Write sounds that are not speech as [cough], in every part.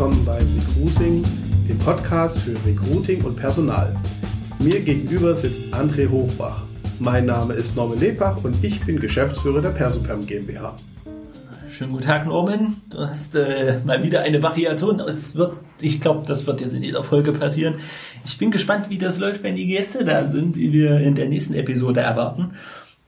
willkommen bei Recruiting, dem Podcast für Recruiting und Personal. Mir gegenüber sitzt André Hochbach. Mein Name ist Norman Lebach und ich bin Geschäftsführer der Persuperm GmbH. Schönen guten Tag, Norman. Du hast äh, mal wieder eine Variation. Es wird, ich glaube, das wird jetzt in jeder Folge passieren. Ich bin gespannt, wie das läuft, wenn die Gäste da sind, die wir in der nächsten Episode erwarten.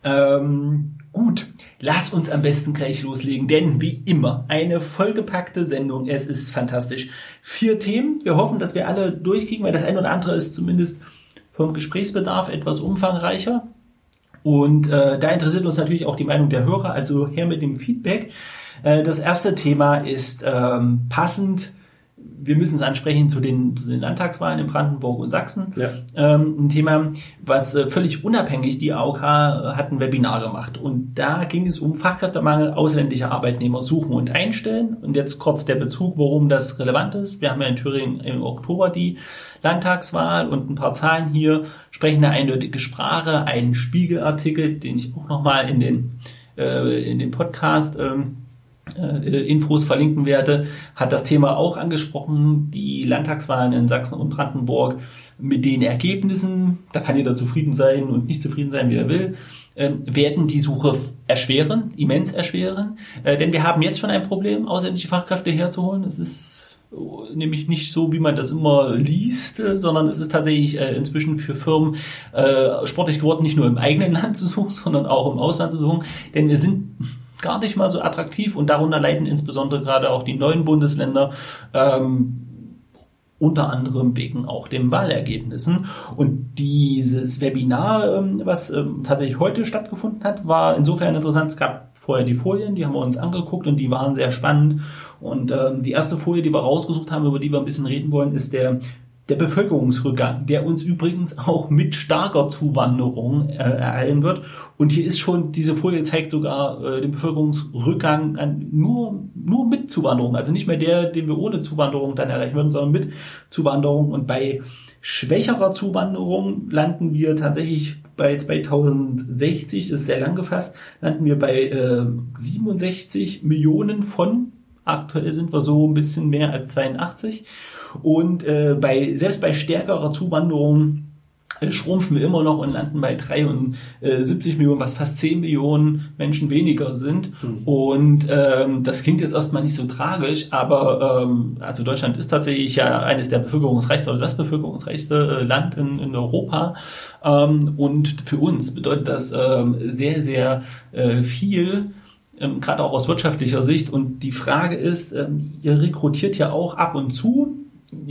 Ähm, gut, lass uns am besten gleich loslegen, denn wie immer, eine vollgepackte Sendung. Es ist fantastisch. Vier Themen. Wir hoffen, dass wir alle durchkriegen, weil das eine oder andere ist zumindest vom Gesprächsbedarf etwas umfangreicher. Und äh, da interessiert uns natürlich auch die Meinung der Hörer, also her mit dem Feedback. Äh, das erste Thema ist ähm, passend wir müssen es ansprechen zu den, zu den Landtagswahlen in Brandenburg und Sachsen. Ja. Ähm, ein Thema, was äh, völlig unabhängig, die AOK hat ein Webinar gemacht. Und da ging es um Fachkräftemangel ausländische Arbeitnehmer suchen und einstellen. Und jetzt kurz der Bezug, warum das relevant ist. Wir haben ja in Thüringen im Oktober die Landtagswahl und ein paar Zahlen hier sprechen eine eindeutige Sprache. Ein Spiegelartikel, den ich auch nochmal in den, äh, in den Podcast ähm, äh, Infos verlinken werde, hat das Thema auch angesprochen, die Landtagswahlen in Sachsen und Brandenburg mit den Ergebnissen, da kann jeder zufrieden sein und nicht zufrieden sein, wie er will, ähm, werden die Suche erschweren, immens erschweren, äh, denn wir haben jetzt schon ein Problem, ausländische Fachkräfte herzuholen. Es ist äh, nämlich nicht so, wie man das immer liest, sondern es ist tatsächlich inzwischen für Firmen sportlich geworden, nicht nur im eigenen [laughs] Land zu suchen, sondern auch im Ausland zu suchen, denn wir sind gar nicht mal so attraktiv und darunter leiden insbesondere gerade auch die neuen Bundesländer. Ähm, unter anderem wegen auch den Wahlergebnissen. Und dieses Webinar, ähm, was ähm, tatsächlich heute stattgefunden hat, war insofern interessant. Es gab vorher die Folien, die haben wir uns angeguckt und die waren sehr spannend. Und ähm, die erste Folie, die wir rausgesucht haben, über die wir ein bisschen reden wollen, ist der der Bevölkerungsrückgang, der uns übrigens auch mit starker Zuwanderung äh, ereilen wird. Und hier ist schon, diese Folie zeigt sogar äh, den Bevölkerungsrückgang an, nur, nur mit Zuwanderung. Also nicht mehr der, den wir ohne Zuwanderung dann erreichen würden, sondern mit Zuwanderung. Und bei schwächerer Zuwanderung landen wir tatsächlich bei 2060, das ist sehr lang gefasst, landen wir bei äh, 67 Millionen von. Aktuell sind wir so ein bisschen mehr als 82. Und äh, bei, selbst bei stärkerer Zuwanderung äh, schrumpfen wir immer noch und landen bei 73 Millionen, was fast 10 Millionen Menschen weniger sind. Mhm. Und ähm, das klingt jetzt erstmal nicht so tragisch, aber ähm, also Deutschland ist tatsächlich ja eines der bevölkerungsreichsten oder das bevölkerungsreichste äh, Land in, in Europa. Ähm, und für uns bedeutet das ähm, sehr, sehr äh, viel ähm, gerade auch aus wirtschaftlicher Sicht. Und die Frage ist, ähm, ihr rekrutiert ja auch ab und zu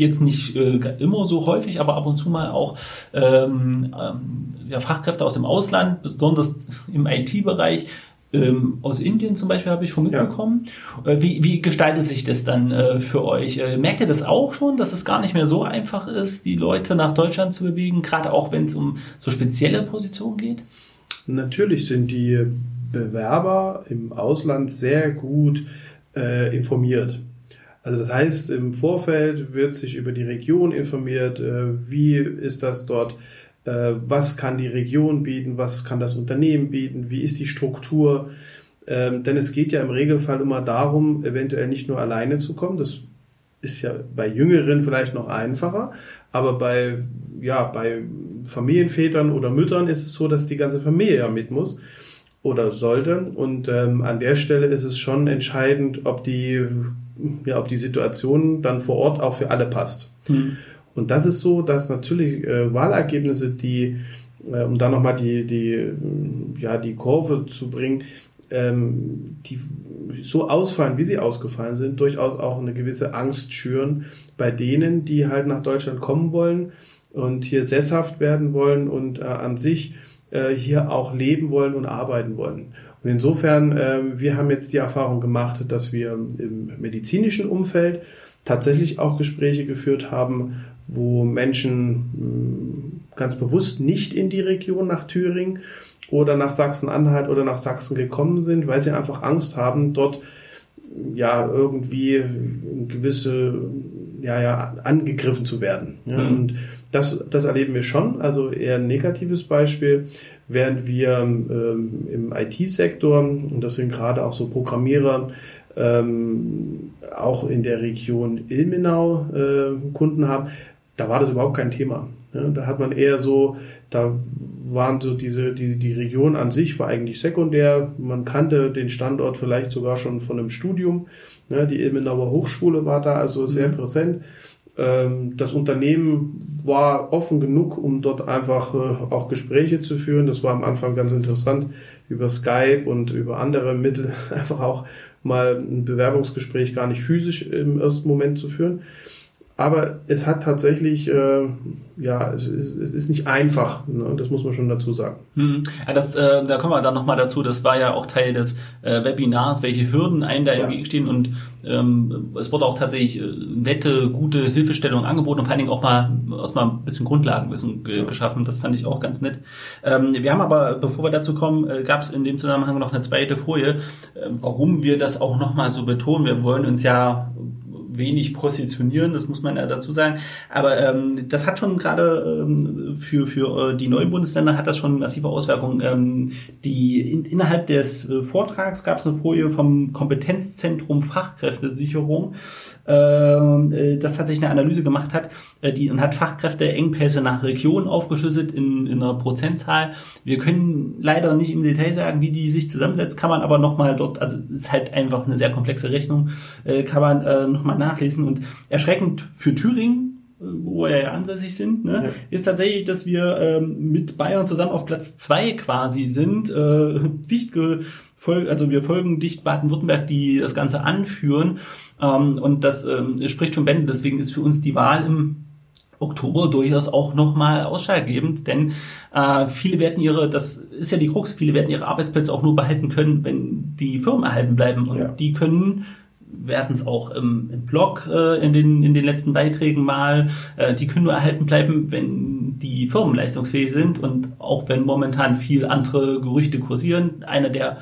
jetzt nicht äh, immer so häufig, aber ab und zu mal auch ähm, ähm, ja, Fachkräfte aus dem Ausland, besonders im IT-Bereich. Ähm, aus Indien zum Beispiel habe ich schon mitbekommen. Ja. Äh, wie, wie gestaltet sich das dann äh, für euch? Äh, merkt ihr das auch schon, dass es gar nicht mehr so einfach ist, die Leute nach Deutschland zu bewegen, gerade auch wenn es um so spezielle Positionen geht? Natürlich sind die Bewerber im Ausland sehr gut äh, informiert. Also das heißt, im Vorfeld wird sich über die Region informiert, äh, wie ist das dort, äh, was kann die Region bieten, was kann das Unternehmen bieten, wie ist die Struktur. Ähm, denn es geht ja im Regelfall immer darum, eventuell nicht nur alleine zu kommen. Das ist ja bei Jüngeren vielleicht noch einfacher, aber bei, ja, bei Familienvätern oder Müttern ist es so, dass die ganze Familie ja mit muss oder sollte. Und ähm, an der Stelle ist es schon entscheidend, ob die ja, ob die Situation dann vor Ort auch für alle passt. Mhm. Und das ist so, dass natürlich äh, Wahlergebnisse, die, äh, um da nochmal die, die, ja, die Kurve zu bringen, ähm, die so ausfallen, wie sie ausgefallen sind, durchaus auch eine gewisse Angst schüren bei denen, die halt nach Deutschland kommen wollen und hier sesshaft werden wollen und äh, an sich äh, hier auch leben wollen und arbeiten wollen. Und insofern, äh, wir haben jetzt die Erfahrung gemacht, dass wir im medizinischen Umfeld tatsächlich auch Gespräche geführt haben, wo Menschen mh, ganz bewusst nicht in die Region nach Thüringen oder nach Sachsen-Anhalt oder nach Sachsen gekommen sind, weil sie einfach Angst haben, dort ja irgendwie gewisse ja ja angegriffen zu werden. Ja, mhm. Und das das erleben wir schon. Also eher ein negatives Beispiel während wir ähm, im IT-Sektor und deswegen gerade auch so Programmierer ähm, auch in der Region Ilmenau äh, Kunden haben, da war das überhaupt kein Thema. Ja, da hat man eher so, da waren so diese, die, die Region an sich war eigentlich sekundär. Man kannte den Standort vielleicht sogar schon von einem Studium. Ja, die Ilmenauer Hochschule war da also sehr mhm. präsent. Ähm, das Unternehmen war offen genug, um dort einfach äh, auch Gespräche zu führen. Das war am Anfang ganz interessant, über Skype und über andere Mittel [laughs] einfach auch mal ein Bewerbungsgespräch gar nicht physisch im ersten Moment zu führen. Aber es hat tatsächlich, äh, ja, es ist, es ist nicht einfach, ne? das muss man schon dazu sagen. Hm. Ja, das, äh, da kommen wir dann nochmal dazu, das war ja auch Teil des äh, Webinars, welche Hürden einem da ja. entgegenstehen und ähm, es wurde auch tatsächlich äh, nette, gute Hilfestellung angeboten und vor allen Dingen auch mal erstmal ein bisschen Grundlagenwissen ge geschaffen, das fand ich auch ganz nett. Ähm, wir haben aber, bevor wir dazu kommen, äh, gab es in dem Zusammenhang noch eine zweite Folie, äh, warum wir das auch nochmal so betonen. Wir wollen uns ja wenig positionieren, das muss man ja dazu sagen. Aber ähm, das hat schon gerade ähm, für, für äh, die neuen Bundesländer hat das schon massive Auswirkungen. Ähm, die in, innerhalb des äh, Vortrags gab es eine Folie vom Kompetenzzentrum Fachkräftesicherung das tatsächlich eine Analyse gemacht hat, äh, die und hat Fachkräfteengpässe nach Region aufgeschlüsselt in, in einer Prozentzahl. Wir können leider nicht im Detail sagen, wie die sich zusammensetzt, kann man aber nochmal dort, also ist halt einfach eine sehr komplexe Rechnung, äh, kann man äh, nochmal nachlesen und erschreckend für Thüringen, äh, wo wir ja ansässig sind, ne, ja. ist tatsächlich, dass wir ähm, mit Bayern zusammen auf Platz zwei quasi sind, äh, dicht also wir folgen dicht Baden-Württemberg, die das Ganze anführen ähm, und das ähm, spricht schon Bände. Deswegen ist für uns die Wahl im Oktober durchaus auch nochmal ausschlaggebend, denn äh, viele werden ihre, das ist ja die Krux, viele werden ihre Arbeitsplätze auch nur behalten können, wenn die Firmen erhalten bleiben. Und ja. die können wir hatten es auch im, im Blog äh, in, den, in den letzten Beiträgen mal, äh, die können nur erhalten bleiben, wenn die Firmen leistungsfähig sind und auch wenn momentan viel andere Gerüchte kursieren. Einer der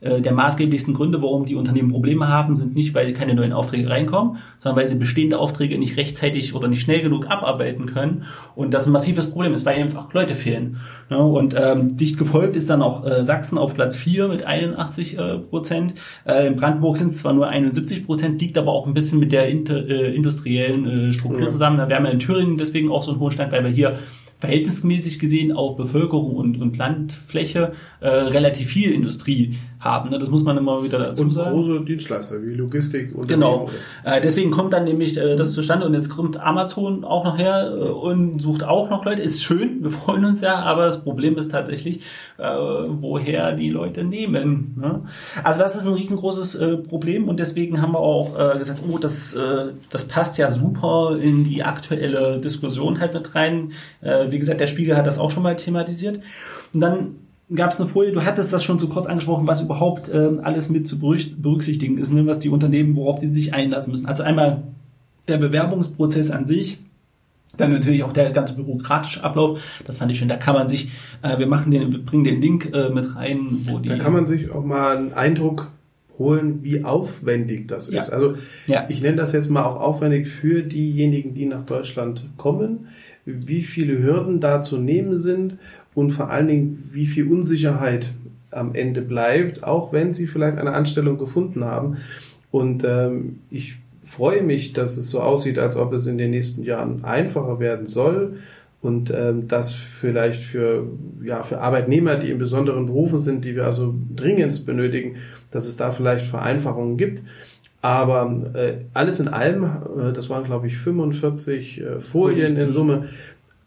der maßgeblichsten Gründe, warum die Unternehmen Probleme haben, sind nicht, weil keine neuen Aufträge reinkommen, sondern weil sie bestehende Aufträge nicht rechtzeitig oder nicht schnell genug abarbeiten können. Und das ein massives Problem ist, weil einfach Leute fehlen. Ja, und ähm, dicht gefolgt ist dann auch äh, Sachsen auf Platz 4 mit 81 äh, Prozent. Äh, in Brandenburg sind es zwar nur 71 Prozent, liegt aber auch ein bisschen mit der inter, äh, industriellen äh, Struktur ja. zusammen. Da wären wir in Thüringen deswegen auch so einen hohen Stand, weil wir hier verhältnismäßig gesehen auf Bevölkerung und, und Landfläche äh, relativ viel Industrie haben. Ne? Das muss man immer wieder dazu und sagen. große Dienstleister wie Logistik und Genau. Äh, deswegen kommt dann nämlich äh, das zustande und jetzt kommt Amazon auch noch her äh, und sucht auch noch Leute. Ist schön, wir [laughs] freuen uns ja, aber das Problem ist tatsächlich, äh, woher die Leute nehmen. Ne? Also das ist ein riesengroßes äh, Problem und deswegen haben wir auch äh, gesagt, oh, das, äh, das passt ja super in die aktuelle Diskussion halt mit rein. Äh, wie gesagt, der Spiegel hat das auch schon mal thematisiert. Und dann gab es eine Folie, du hattest das schon so kurz angesprochen, was überhaupt ähm, alles mit zu berücksichtigen ist, ne? was die Unternehmen, worauf die sich einlassen müssen. Also einmal der Bewerbungsprozess an sich, dann natürlich auch der ganze bürokratische Ablauf. Das fand ich schön. Da kann man sich, äh, wir machen den, wir bringen den Link äh, mit rein, wo die. Da kann man sich auch mal einen Eindruck holen, wie aufwendig das ja. ist. Also ja. ich nenne das jetzt mal auch aufwendig für diejenigen, die nach Deutschland kommen, wie viele Hürden da zu nehmen sind und vor allen Dingen, wie viel Unsicherheit am Ende bleibt, auch wenn sie vielleicht eine Anstellung gefunden haben. Und ähm, ich freue mich, dass es so aussieht, als ob es in den nächsten Jahren einfacher werden soll und ähm, das vielleicht für, ja, für Arbeitnehmer, die in besonderen Berufen sind, die wir also dringend benötigen, dass es da vielleicht Vereinfachungen gibt. Aber äh, alles in allem, äh, das waren glaube ich 45 äh, Folien in Summe,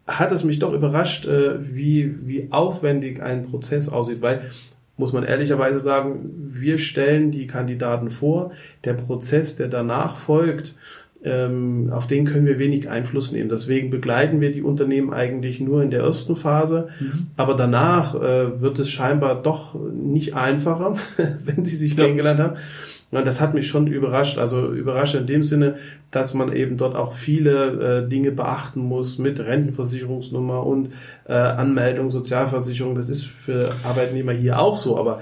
hat es mich doch überrascht, äh, wie, wie aufwendig ein Prozess aussieht, weil, muss man ehrlicherweise sagen, wir stellen die Kandidaten vor, der Prozess, der danach folgt, ähm, auf den können wir wenig Einfluss nehmen. Deswegen begleiten wir die Unternehmen eigentlich nur in der ersten Phase, mhm. aber danach äh, wird es scheinbar doch nicht einfacher, [laughs] wenn sie sich ja. kennengelernt haben. Und das hat mich schon überrascht. Also überrascht in dem Sinne, dass man eben dort auch viele äh, Dinge beachten muss mit Rentenversicherungsnummer und äh, Anmeldung, Sozialversicherung. Das ist für Arbeitnehmer hier auch so, aber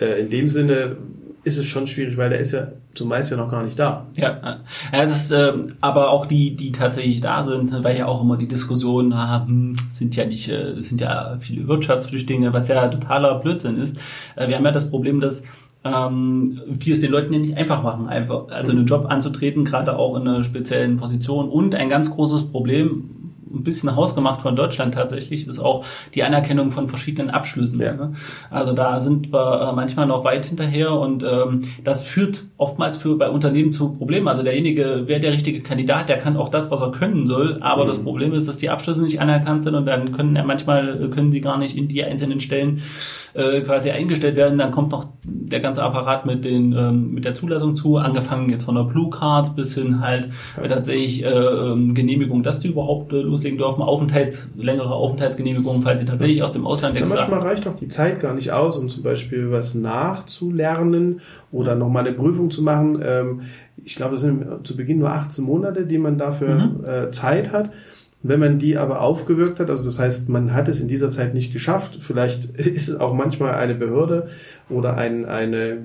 äh, in dem Sinne ist es schon schwierig, weil der ist ja zumeist ja noch gar nicht da. Ja, ja das ist, äh, aber auch die, die tatsächlich da sind, weil ja auch immer die Diskussionen haben, sind ja nicht, äh, sind ja viele Wirtschaftsflüchtlinge, was ja totaler Blödsinn ist. Äh, wir haben ja das Problem, dass ähm, wir es den Leuten ja nicht einfach machen, einfach also einen Job anzutreten, gerade auch in einer speziellen Position. Und ein ganz großes Problem, ein bisschen hausgemacht von Deutschland tatsächlich, ist auch die Anerkennung von verschiedenen Abschlüssen. Ja. Ne? Also da sind wir äh, manchmal noch weit hinterher und ähm, das führt oftmals für bei Unternehmen zu Problemen. Also derjenige wäre der richtige Kandidat, der kann auch das, was er können soll, aber mhm. das Problem ist, dass die Abschlüsse nicht anerkannt sind und dann können ja manchmal äh, können die gar nicht in die einzelnen Stellen äh, quasi eingestellt werden. Dann kommt noch der ganze Apparat mit den ähm, mit der Zulassung zu, angefangen jetzt von der Blue Card bis hin halt tatsächlich äh, ähm, Genehmigung, dass die überhaupt äh, loslegen dürfen, Aufenthalts, längere Aufenthaltsgenehmigungen, falls sie tatsächlich aus dem Ausland extra. Ja, manchmal reicht auch die Zeit gar nicht aus, um zum Beispiel was nachzulernen oder nochmal eine Prüfung zu machen. Ähm, ich glaube, das sind zu Beginn nur 18 Monate, die man dafür mhm. äh, Zeit hat. Wenn man die aber aufgewirkt hat, also das heißt, man hat es in dieser Zeit nicht geschafft, vielleicht [laughs] ist es auch manchmal eine Behörde oder ein, eine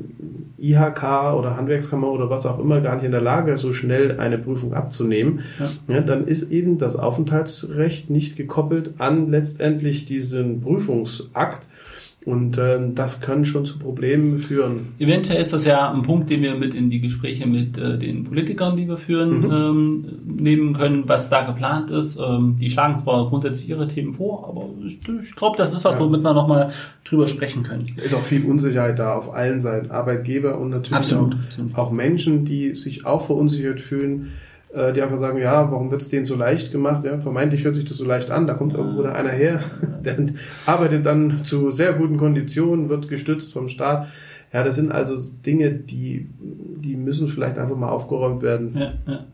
IHK oder Handwerkskammer oder was auch immer gar nicht in der Lage, so schnell eine Prüfung abzunehmen, ja. Ja, dann ist eben das Aufenthaltsrecht nicht gekoppelt an letztendlich diesen Prüfungsakt, und ähm, das kann schon zu Problemen führen. Eventuell ist das ja ein Punkt, den wir mit in die Gespräche mit äh, den Politikern, die wir führen, mhm. ähm, nehmen können, was da geplant ist. Ähm, die schlagen zwar grundsätzlich ihre Themen vor, aber ich, ich glaube, das ist was, ja. womit wir nochmal drüber sprechen können. Ist auch viel Unsicherheit da auf allen Seiten. Arbeitgeber und natürlich auch, auch Menschen, die sich auch verunsichert fühlen die einfach sagen, ja, warum wird es denen so leicht gemacht? Ja, vermeintlich hört sich das so leicht an, da kommt irgendwo einer her, [laughs] der arbeitet dann zu sehr guten Konditionen, wird gestützt vom Staat. Ja, das sind also Dinge, die, die müssen vielleicht einfach mal aufgeräumt werden. Ja, ja.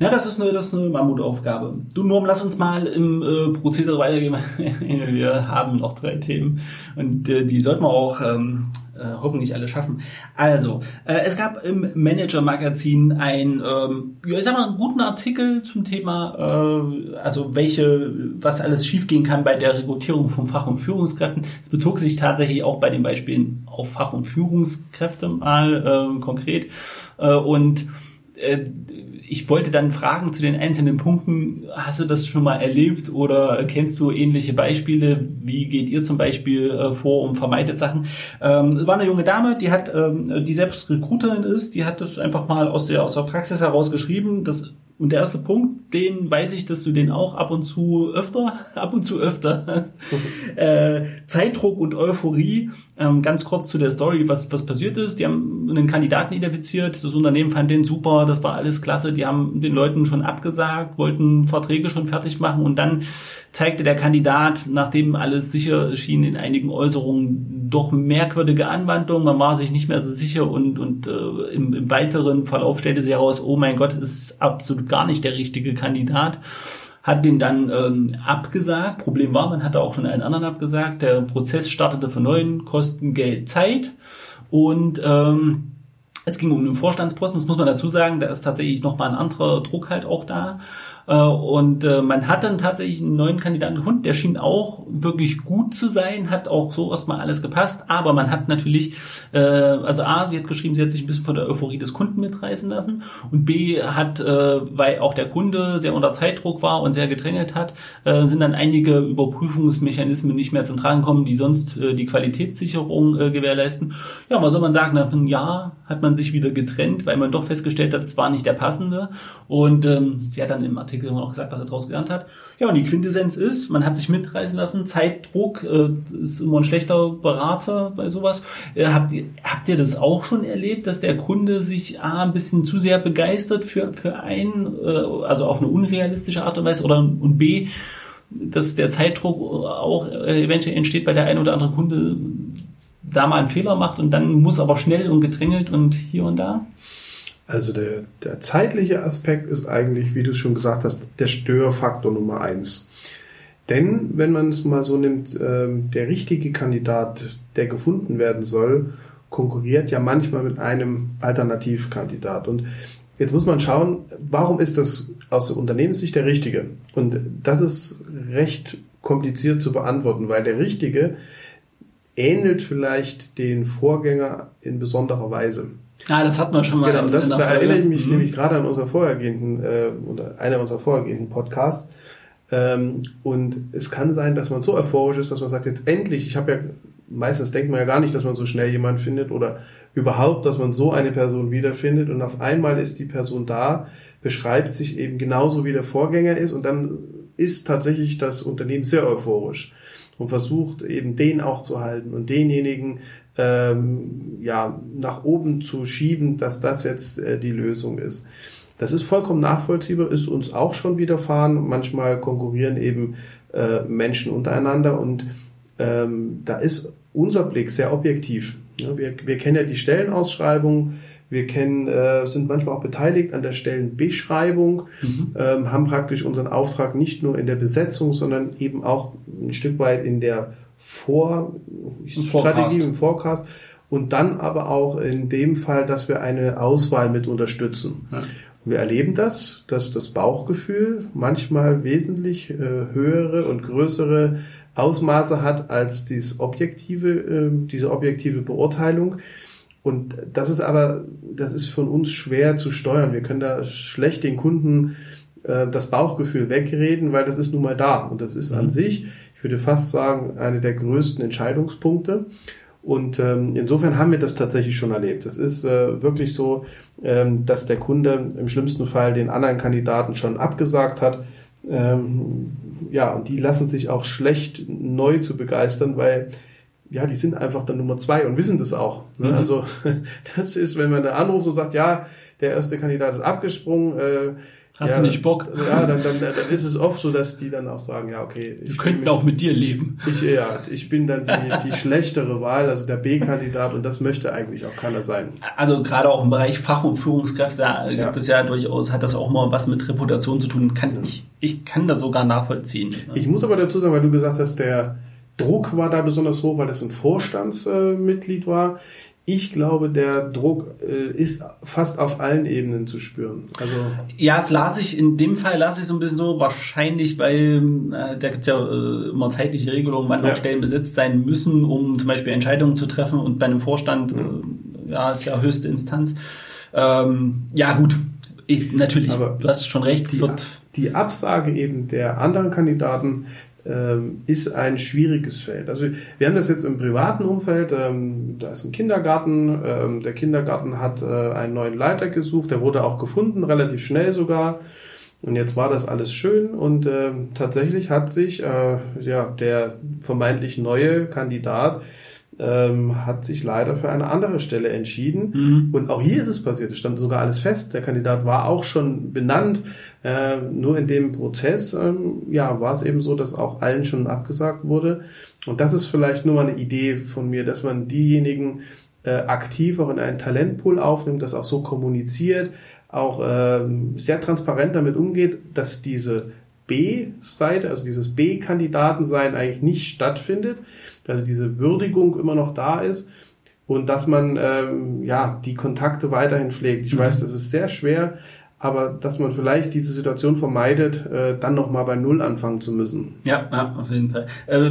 Ja, das ist eine, das ist eine Mammutaufgabe. Du Norm, lass uns mal im äh, Prozedere weitergehen. [laughs] wir haben noch drei Themen und äh, die sollten wir auch ähm, äh, hoffentlich alle schaffen. Also, äh, es gab im Manager-Magazin ein, ähm, ja, ich sag mal, einen guten Artikel zum Thema, äh, also welche, was alles schiefgehen kann bei der Rekrutierung von Fach- und Führungskräften. Es bezog sich tatsächlich auch bei den Beispielen auf Fach- und Führungskräfte mal äh, konkret. Äh, und äh, ich wollte dann fragen zu den einzelnen Punkten, hast du das schon mal erlebt oder kennst du ähnliche Beispiele? Wie geht ihr zum Beispiel äh, vor und vermeidet Sachen? Ähm, war eine junge Dame, die hat, ähm, die selbst Recruiterin ist, die hat das einfach mal aus der, aus der Praxis heraus geschrieben. Das und der erste Punkt, den weiß ich, dass du den auch ab und zu öfter, [laughs] ab und zu öfter hast. [laughs] äh, Zeitdruck und Euphorie. Ähm, ganz kurz zu der Story, was, was passiert ist. Die haben einen Kandidaten identifiziert. Das Unternehmen fand den super. Das war alles klasse. Die haben den Leuten schon abgesagt, wollten Verträge schon fertig machen. Und dann zeigte der Kandidat, nachdem alles sicher schien, in einigen Äußerungen doch merkwürdige Anwandlungen. Man war sich nicht mehr so sicher und, und äh, im, im weiteren Verlauf stellte sich heraus, oh mein Gott, ist absolut gar nicht der richtige Kandidat hat den dann ähm, abgesagt. Problem war, man hatte auch schon einen anderen abgesagt. Der Prozess startete von neuen Kosten Geld, Zeit und ähm, es ging um den Vorstandsposten. Das muss man dazu sagen. Da ist tatsächlich nochmal ein anderer Druck halt auch da. Äh, und äh, man hat dann tatsächlich einen neuen Kandidaten gefunden, der schien auch wirklich gut zu sein, hat auch so erstmal alles gepasst, aber man hat natürlich, äh, also A, sie hat geschrieben, sie hat sich ein bisschen von der Euphorie des Kunden mitreißen lassen und B, hat, weil auch der Kunde sehr unter Zeitdruck war und sehr gedrängelt hat, sind dann einige Überprüfungsmechanismen nicht mehr zum Tragen gekommen, die sonst die Qualitätssicherung gewährleisten. Ja, was soll man sagen, nach einem Jahr hat man sich wieder getrennt, weil man doch festgestellt hat, es war nicht der passende und ähm, sie hat dann im Artikel Artikel auch gesagt, was er daraus gelernt hat. Ja, und die Quintessenz ist, man hat sich mitreißen lassen, Zeitdruck äh, ist immer ein schlechter Berater bei sowas. Äh, habt, ihr, habt ihr das auch schon erlebt, dass der Kunde sich A, ein bisschen zu sehr begeistert für, für einen, äh, also auf eine unrealistische Art und Weise, oder und B, dass der Zeitdruck auch äh, eventuell entsteht, weil der ein oder andere Kunde da mal einen Fehler macht und dann muss aber schnell und gedrängelt und hier und da? Also der, der zeitliche Aspekt ist eigentlich, wie du schon gesagt hast, der Störfaktor Nummer eins. Denn wenn man es mal so nimmt, ähm, der richtige Kandidat, der gefunden werden soll, konkurriert ja manchmal mit einem Alternativkandidat. Und jetzt muss man schauen, warum ist das aus der Unternehmenssicht der richtige? Und das ist recht kompliziert zu beantworten, weil der richtige ähnelt vielleicht den Vorgänger in besonderer Weise. Ah, das hat man schon mal. Genau, das, da erinnere ich mich mhm. nämlich gerade an unser vorhergehenden, äh, oder einer unserer vorhergehenden Podcasts. Ähm, und es kann sein, dass man so euphorisch ist, dass man sagt, jetzt endlich, ich habe ja meistens denkt man ja gar nicht, dass man so schnell jemanden findet oder überhaupt, dass man so eine Person wiederfindet und auf einmal ist die Person da, beschreibt sich eben genauso wie der Vorgänger ist und dann ist tatsächlich das Unternehmen sehr euphorisch und versucht eben den auch zu halten und denjenigen ähm, ja nach oben zu schieben, dass das jetzt äh, die Lösung ist. Das ist vollkommen nachvollziehbar, ist uns auch schon widerfahren. Manchmal konkurrieren eben äh, Menschen untereinander und ähm, da ist unser Blick sehr objektiv. Ja, wir, wir kennen ja die Stellenausschreibung, wir kennen, äh, sind manchmal auch beteiligt an der Stellenbeschreibung, mhm. ähm, haben praktisch unseren Auftrag nicht nur in der Besetzung, sondern eben auch ein Stück weit in der Vor Strategie, im Forecast und dann aber auch in dem Fall, dass wir eine Auswahl mit unterstützen. Ja. Wir erleben das, dass das Bauchgefühl manchmal wesentlich äh, höhere und größere Ausmaße hat als dies objektive, äh, diese objektive Beurteilung. Und das ist aber, das ist von uns schwer zu steuern. Wir können da schlecht den Kunden äh, das Bauchgefühl wegreden, weil das ist nun mal da. Und das ist an mhm. sich, ich würde fast sagen, eine der größten Entscheidungspunkte. Und ähm, insofern haben wir das tatsächlich schon erlebt. Es ist äh, wirklich so, ähm, dass der Kunde im schlimmsten Fall den anderen Kandidaten schon abgesagt hat. Ähm, ja, und die lassen sich auch schlecht neu zu begeistern, weil ja, die sind einfach dann Nummer zwei und wissen das auch. Ne? Mhm. Also [laughs] das ist, wenn man da anruft und sagt, ja, der erste Kandidat ist abgesprungen, äh, Hast ja, du nicht Bock? Ja, dann, dann, dann ist es oft so, dass die dann auch sagen, ja, okay. Ich Wir könnten auch mit dir leben. Ich, ja, ich bin dann die, die schlechtere Wahl, also der B-Kandidat und das möchte eigentlich auch keiner sein. Also gerade auch im Bereich Fach- und Führungskräfte da ja. gibt es ja durchaus, hat das auch mal was mit Reputation zu tun. Kann, ja. ich, ich kann das sogar nachvollziehen. Ich muss aber dazu sagen, weil du gesagt hast, der Druck war da besonders hoch, weil das ein Vorstandsmitglied war ich glaube, der Druck äh, ist fast auf allen Ebenen zu spüren. Also ja, es las ich in dem Fall las ich so ein bisschen so wahrscheinlich, weil äh, da gibt's ja äh, immer zeitliche Regelungen, wann ja. Stellen besetzt sein müssen, um zum Beispiel Entscheidungen zu treffen. Und bei einem Vorstand, mhm. äh, ja, ist ja höchste Instanz. Ähm, ja, gut. Ich, natürlich, Aber du hast schon recht. Die, die Absage eben der anderen Kandidaten ist ein schwieriges Feld. Also wir haben das jetzt im privaten Umfeld, ähm, da ist ein Kindergarten, ähm, der Kindergarten hat äh, einen neuen Leiter gesucht, der wurde auch gefunden, relativ schnell sogar. Und jetzt war das alles schön und tatsächlich hat sich äh, ja der vermeintlich neue Kandidat ähm, hat sich leider für eine andere Stelle entschieden. Mhm. Und auch hier ist es passiert. Es stand sogar alles fest. Der Kandidat war auch schon benannt. Äh, nur in dem Prozess ähm, ja, war es eben so, dass auch allen schon abgesagt wurde. Und das ist vielleicht nur mal eine Idee von mir, dass man diejenigen äh, aktiv auch in einen Talentpool aufnimmt, das auch so kommuniziert, auch ähm, sehr transparent damit umgeht, dass diese B-Seite, also dieses B-Kandidatensein eigentlich nicht stattfindet, dass diese Würdigung immer noch da ist und dass man ähm, ja die Kontakte weiterhin pflegt. Ich mhm. weiß, das ist sehr schwer, aber dass man vielleicht diese Situation vermeidet, äh, dann nochmal bei Null anfangen zu müssen. Ja, ja auf jeden Fall. Äh,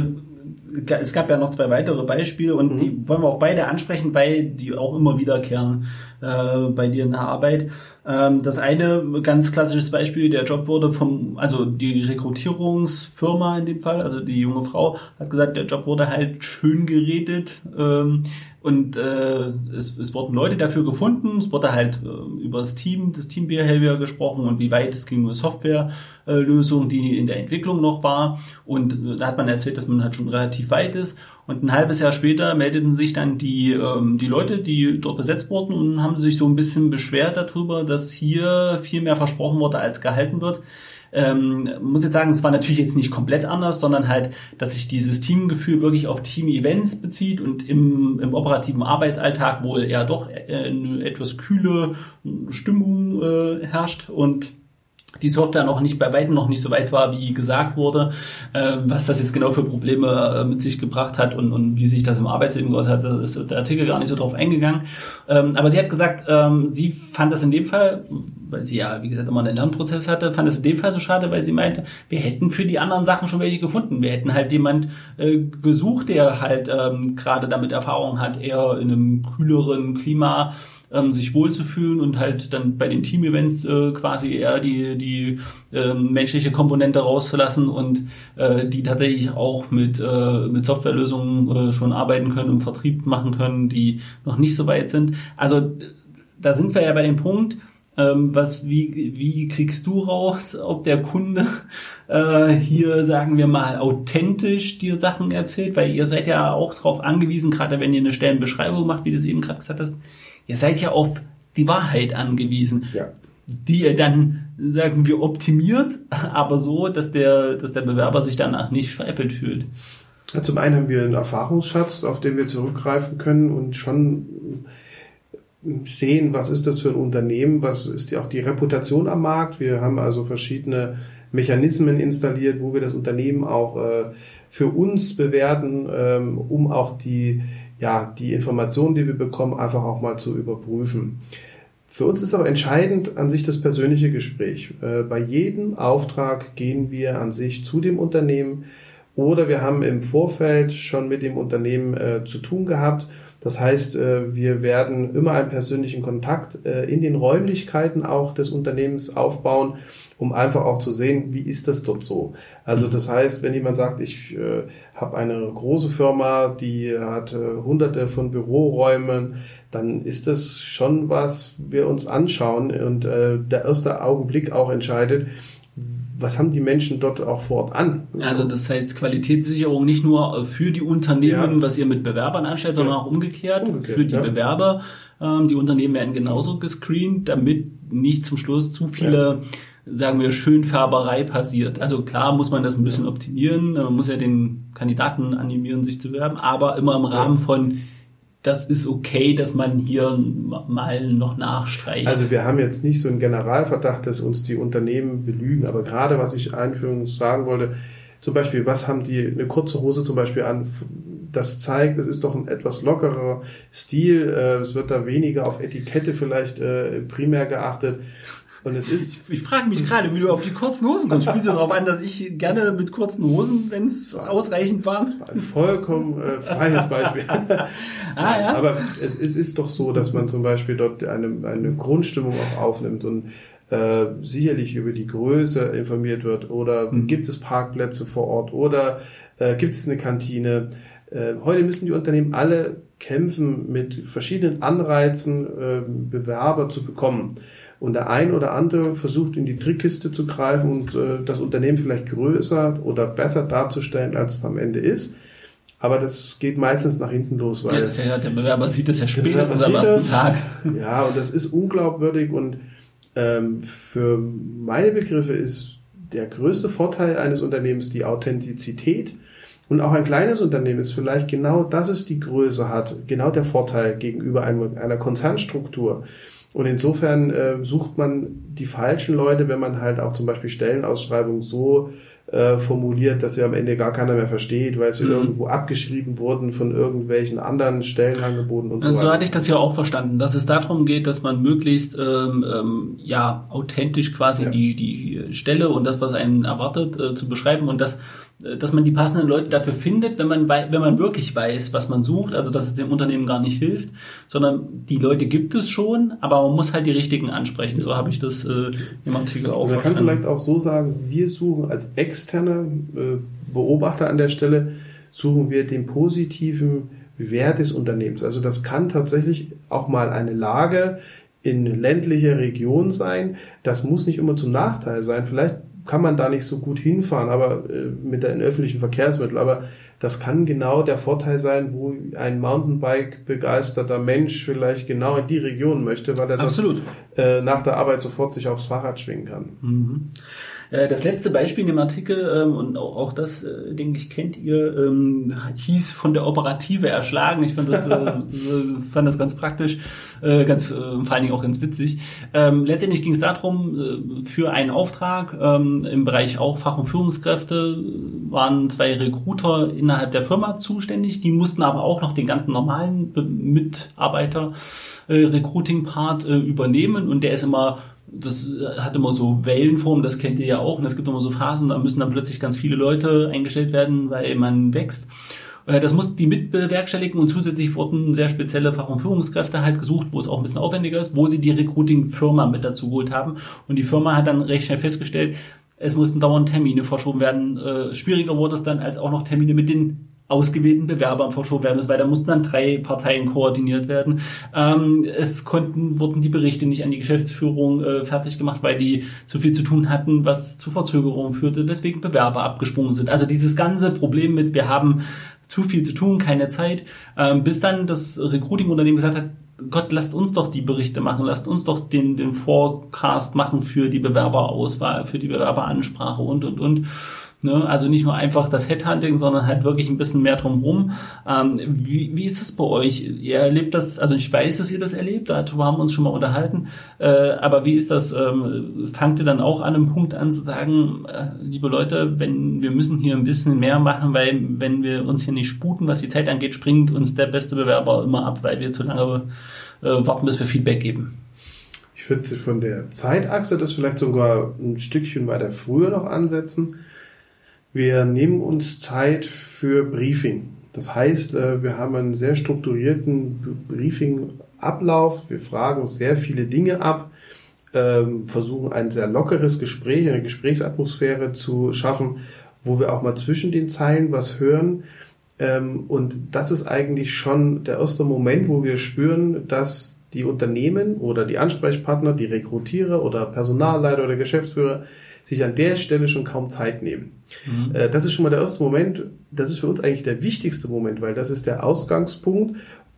es gab ja noch zwei weitere Beispiele und mhm. die wollen wir auch beide ansprechen, weil die auch immer wiederkehren äh, bei dir in der Arbeit. Ähm, das eine ganz klassisches Beispiel, der Job wurde vom, also die Rekrutierungsfirma in dem Fall, also die junge Frau, hat gesagt, der Job wurde halt schön geredet. Ähm, und äh, es, es wurden Leute dafür gefunden, es wurde halt äh, über das Team, das Team Behavior gesprochen und wie weit es ging um Softwarelösung, äh, die in der Entwicklung noch war. Und äh, da hat man erzählt, dass man halt schon relativ weit ist. Und ein halbes Jahr später meldeten sich dann die, ähm, die Leute, die dort besetzt wurden und haben sich so ein bisschen beschwert darüber, dass hier viel mehr versprochen wurde, als gehalten wird. Ähm, muss jetzt sagen, es war natürlich jetzt nicht komplett anders, sondern halt, dass sich dieses Teamgefühl wirklich auf Team-Events bezieht und im, im operativen Arbeitsalltag wohl eher doch äh, eine etwas kühle Stimmung äh, herrscht. Und die Software noch nicht bei weitem noch nicht so weit war, wie gesagt wurde, äh, was das jetzt genau für Probleme äh, mit sich gebracht hat und, und wie sich das im Arbeitsleben geäußert hat, da ist der Artikel gar nicht so drauf eingegangen. Ähm, aber sie hat gesagt, ähm, sie fand das in dem Fall, weil sie ja, wie gesagt, immer einen Lernprozess hatte, fand es in dem Fall so schade, weil sie meinte, wir hätten für die anderen Sachen schon welche gefunden. Wir hätten halt jemand äh, gesucht, der halt ähm, gerade damit Erfahrung hat, eher in einem kühleren Klima ähm, sich wohlzufühlen und halt dann bei den Team-Events äh, quasi eher die, die äh, menschliche Komponente rauszulassen und äh, die tatsächlich auch mit, äh, mit Softwarelösungen äh, schon arbeiten können und Vertrieb machen können, die noch nicht so weit sind. Also da sind wir ja bei dem Punkt, ähm, was, wie, wie kriegst du raus, ob der Kunde äh, hier, sagen wir mal, authentisch dir Sachen erzählt? Weil ihr seid ja auch darauf angewiesen, gerade wenn ihr eine Stellenbeschreibung macht, wie du es eben gerade gesagt hast, ihr seid ja auf die Wahrheit angewiesen. Ja. Die ihr dann, sagen wir, optimiert, aber so, dass der, dass der Bewerber sich danach nicht veräppelt fühlt. Ja, zum einen haben wir einen Erfahrungsschatz, auf den wir zurückgreifen können und schon sehen, was ist das für ein Unternehmen, was ist ja auch die Reputation am Markt. Wir haben also verschiedene Mechanismen installiert, wo wir das Unternehmen auch äh, für uns bewerten, ähm, um auch die, ja, die Informationen, die wir bekommen, einfach auch mal zu überprüfen. Für uns ist aber entscheidend an sich das persönliche Gespräch. Äh, bei jedem Auftrag gehen wir an sich zu dem Unternehmen oder wir haben im Vorfeld schon mit dem Unternehmen äh, zu tun gehabt das heißt, äh, wir werden immer einen persönlichen Kontakt äh, in den Räumlichkeiten auch des Unternehmens aufbauen, um einfach auch zu sehen, wie ist das dort so. Also das heißt, wenn jemand sagt, ich äh, habe eine große Firma, die hat hunderte von Büroräumen, dann ist das schon was wir uns anschauen und der erste Augenblick auch entscheidet, was haben die Menschen dort auch vor Ort an? Also das heißt Qualitätssicherung nicht nur für die Unternehmen, ja. was ihr mit Bewerbern anstellt, sondern ja. auch umgekehrt, umgekehrt, für die ja. Bewerber. Ähm, die Unternehmen werden genauso gescreent, damit nicht zum Schluss zu viele sagen wir, Schönfärberei passiert. Also klar muss man das ein bisschen optimieren, man muss ja den Kandidaten animieren, sich zu bewerben, aber immer im Rahmen von das ist okay, dass man hier mal noch nachstreicht. Also wir haben jetzt nicht so einen Generalverdacht, dass uns die Unternehmen belügen, aber gerade was ich einführend sagen wollte, zum Beispiel, was haben die eine kurze Hose zum Beispiel an? Das zeigt, es ist doch ein etwas lockerer Stil. Äh, es wird da weniger auf Etikette vielleicht äh, primär geachtet. Und es ist. Ich, frage mich gerade, wie du auf die kurzen Hosen kommst. Spielst du darauf an, dass ich gerne mit kurzen Hosen, wenn es ausreichend war? Das war ein vollkommen äh, freies Beispiel. [laughs] ah, ja. Aber es, es ist doch so, dass man zum Beispiel dort eine, eine Grundstimmung auch aufnimmt und äh, sicherlich über die Größe informiert wird oder mhm. gibt es Parkplätze vor Ort oder äh, gibt es eine Kantine. Äh, heute müssen die Unternehmen alle kämpfen mit verschiedenen Anreizen, äh, Bewerber zu bekommen und der ein oder andere versucht in die Trickkiste zu greifen und äh, das Unternehmen vielleicht größer oder besser darzustellen, als es am Ende ist. Aber das geht meistens nach hinten los, weil ja, ja, der Bewerber sieht das ja spätestens am ersten das, Tag. Ja, und das ist unglaubwürdig und ähm, für meine Begriffe ist der größte Vorteil eines Unternehmens die Authentizität. Und auch ein kleines Unternehmen ist vielleicht genau, dass es die Größe hat, genau der Vorteil gegenüber einem, einer Konzernstruktur. Und insofern äh, sucht man die falschen Leute, wenn man halt auch zum Beispiel Stellenausschreibungen so äh, formuliert, dass sie am Ende gar keiner mehr versteht, weil sie mhm. irgendwo abgeschrieben wurden von irgendwelchen anderen Stellenangeboten und so weiter. So hatte ich das ja auch verstanden, dass es darum geht, dass man möglichst ähm, ähm, ja authentisch quasi ja. die die Stelle und das, was einen erwartet, äh, zu beschreiben und das dass man die passenden Leute dafür findet, wenn man, wenn man wirklich weiß, was man sucht, also dass es dem Unternehmen gar nicht hilft, sondern die Leute gibt es schon, aber man muss halt die richtigen ansprechen. So habe ich das äh, im Artikel auch Man kann vielleicht auch so sagen, wir suchen als externe äh, Beobachter an der Stelle, suchen wir den positiven Wert des Unternehmens. Also das kann tatsächlich auch mal eine Lage in ländlicher Region sein. Das muss nicht immer zum Nachteil sein. Vielleicht kann man da nicht so gut hinfahren, aber äh, mit den öffentlichen Verkehrsmitteln. Aber das kann genau der Vorteil sein, wo ein Mountainbike begeisterter Mensch vielleicht genau in die Region möchte, weil er Absolut. Dort, äh, nach der Arbeit sofort sich aufs Fahrrad schwingen kann. Mhm. Äh, das letzte Beispiel in dem Artikel, ähm, und auch, das, äh, denke ich, kennt ihr, ähm, hieß von der Operative erschlagen. Ich fand das, äh, [laughs] fand das ganz praktisch, ganz, vor allen Dingen auch ganz witzig. Ähm, letztendlich ging es darum, für einen Auftrag im Bereich auch Fach- und Führungskräfte waren zwei Recruiter innerhalb der Firma zuständig. Die mussten aber auch noch den ganzen normalen Mitarbeiter Recruiting-Part übernehmen und der ist immer das hat immer so Wellenform, das kennt ihr ja auch. Und es gibt immer so Phasen, da müssen dann plötzlich ganz viele Leute eingestellt werden, weil man wächst. Äh, das mussten die mitbewerkstelligen und zusätzlich wurden sehr spezielle Fach- und Führungskräfte halt gesucht, wo es auch ein bisschen aufwendiger ist, wo sie die Recruiting-Firma mit dazu geholt haben. Und die Firma hat dann recht schnell festgestellt, es mussten dauernd Termine verschoben werden. Äh, schwieriger wurde es dann, als auch noch Termine mit den ausgewählten Bewerbern verschoben werden müssen, weil da mussten dann drei Parteien koordiniert werden. Ähm, es konnten, wurden die Berichte nicht an die Geschäftsführung äh, fertig gemacht, weil die zu viel zu tun hatten, was zu Verzögerungen führte, weswegen Bewerber abgesprungen sind. Also dieses ganze Problem mit, wir haben zu viel zu tun, keine Zeit, ähm, bis dann das Recruiting-Unternehmen gesagt hat, Gott, lasst uns doch die Berichte machen, lasst uns doch den, den Forecast machen für die Bewerberauswahl, für die Bewerberansprache und, und, und. Ne? Also nicht nur einfach das Headhunting, sondern halt wirklich ein bisschen mehr drumherum. Ähm, wie, wie ist es bei euch? Ihr erlebt das, also ich weiß, dass ihr das erlebt, darüber haben wir uns schon mal unterhalten, äh, aber wie ist das? Ähm, fangt ihr dann auch an einem Punkt an zu sagen, äh, liebe Leute, wenn wir müssen hier ein bisschen mehr machen, weil wenn wir uns hier nicht sputen, was die Zeit angeht, springt uns der beste Bewerber immer ab, weil wir zu lange äh, warten, bis wir Feedback geben. Ich würde von der Zeitachse das vielleicht sogar ein Stückchen weiter früher noch ansetzen. Wir nehmen uns Zeit für Briefing. Das heißt, äh, wir haben einen sehr strukturierten Briefing-Ablauf. Wir fragen sehr viele Dinge ab, ähm, versuchen ein sehr lockeres Gespräch, eine Gesprächsatmosphäre zu schaffen, wo wir auch mal zwischen den Zeilen was hören. Ähm, und das ist eigentlich schon der erste Moment, wo wir spüren, dass die Unternehmen oder die Ansprechpartner, die Rekrutierer oder Personalleiter oder Geschäftsführer sich an der Stelle schon kaum Zeit nehmen. Mhm. Äh, das ist schon mal der erste Moment. Das ist für uns eigentlich der wichtigste Moment, weil das ist der Ausgangspunkt,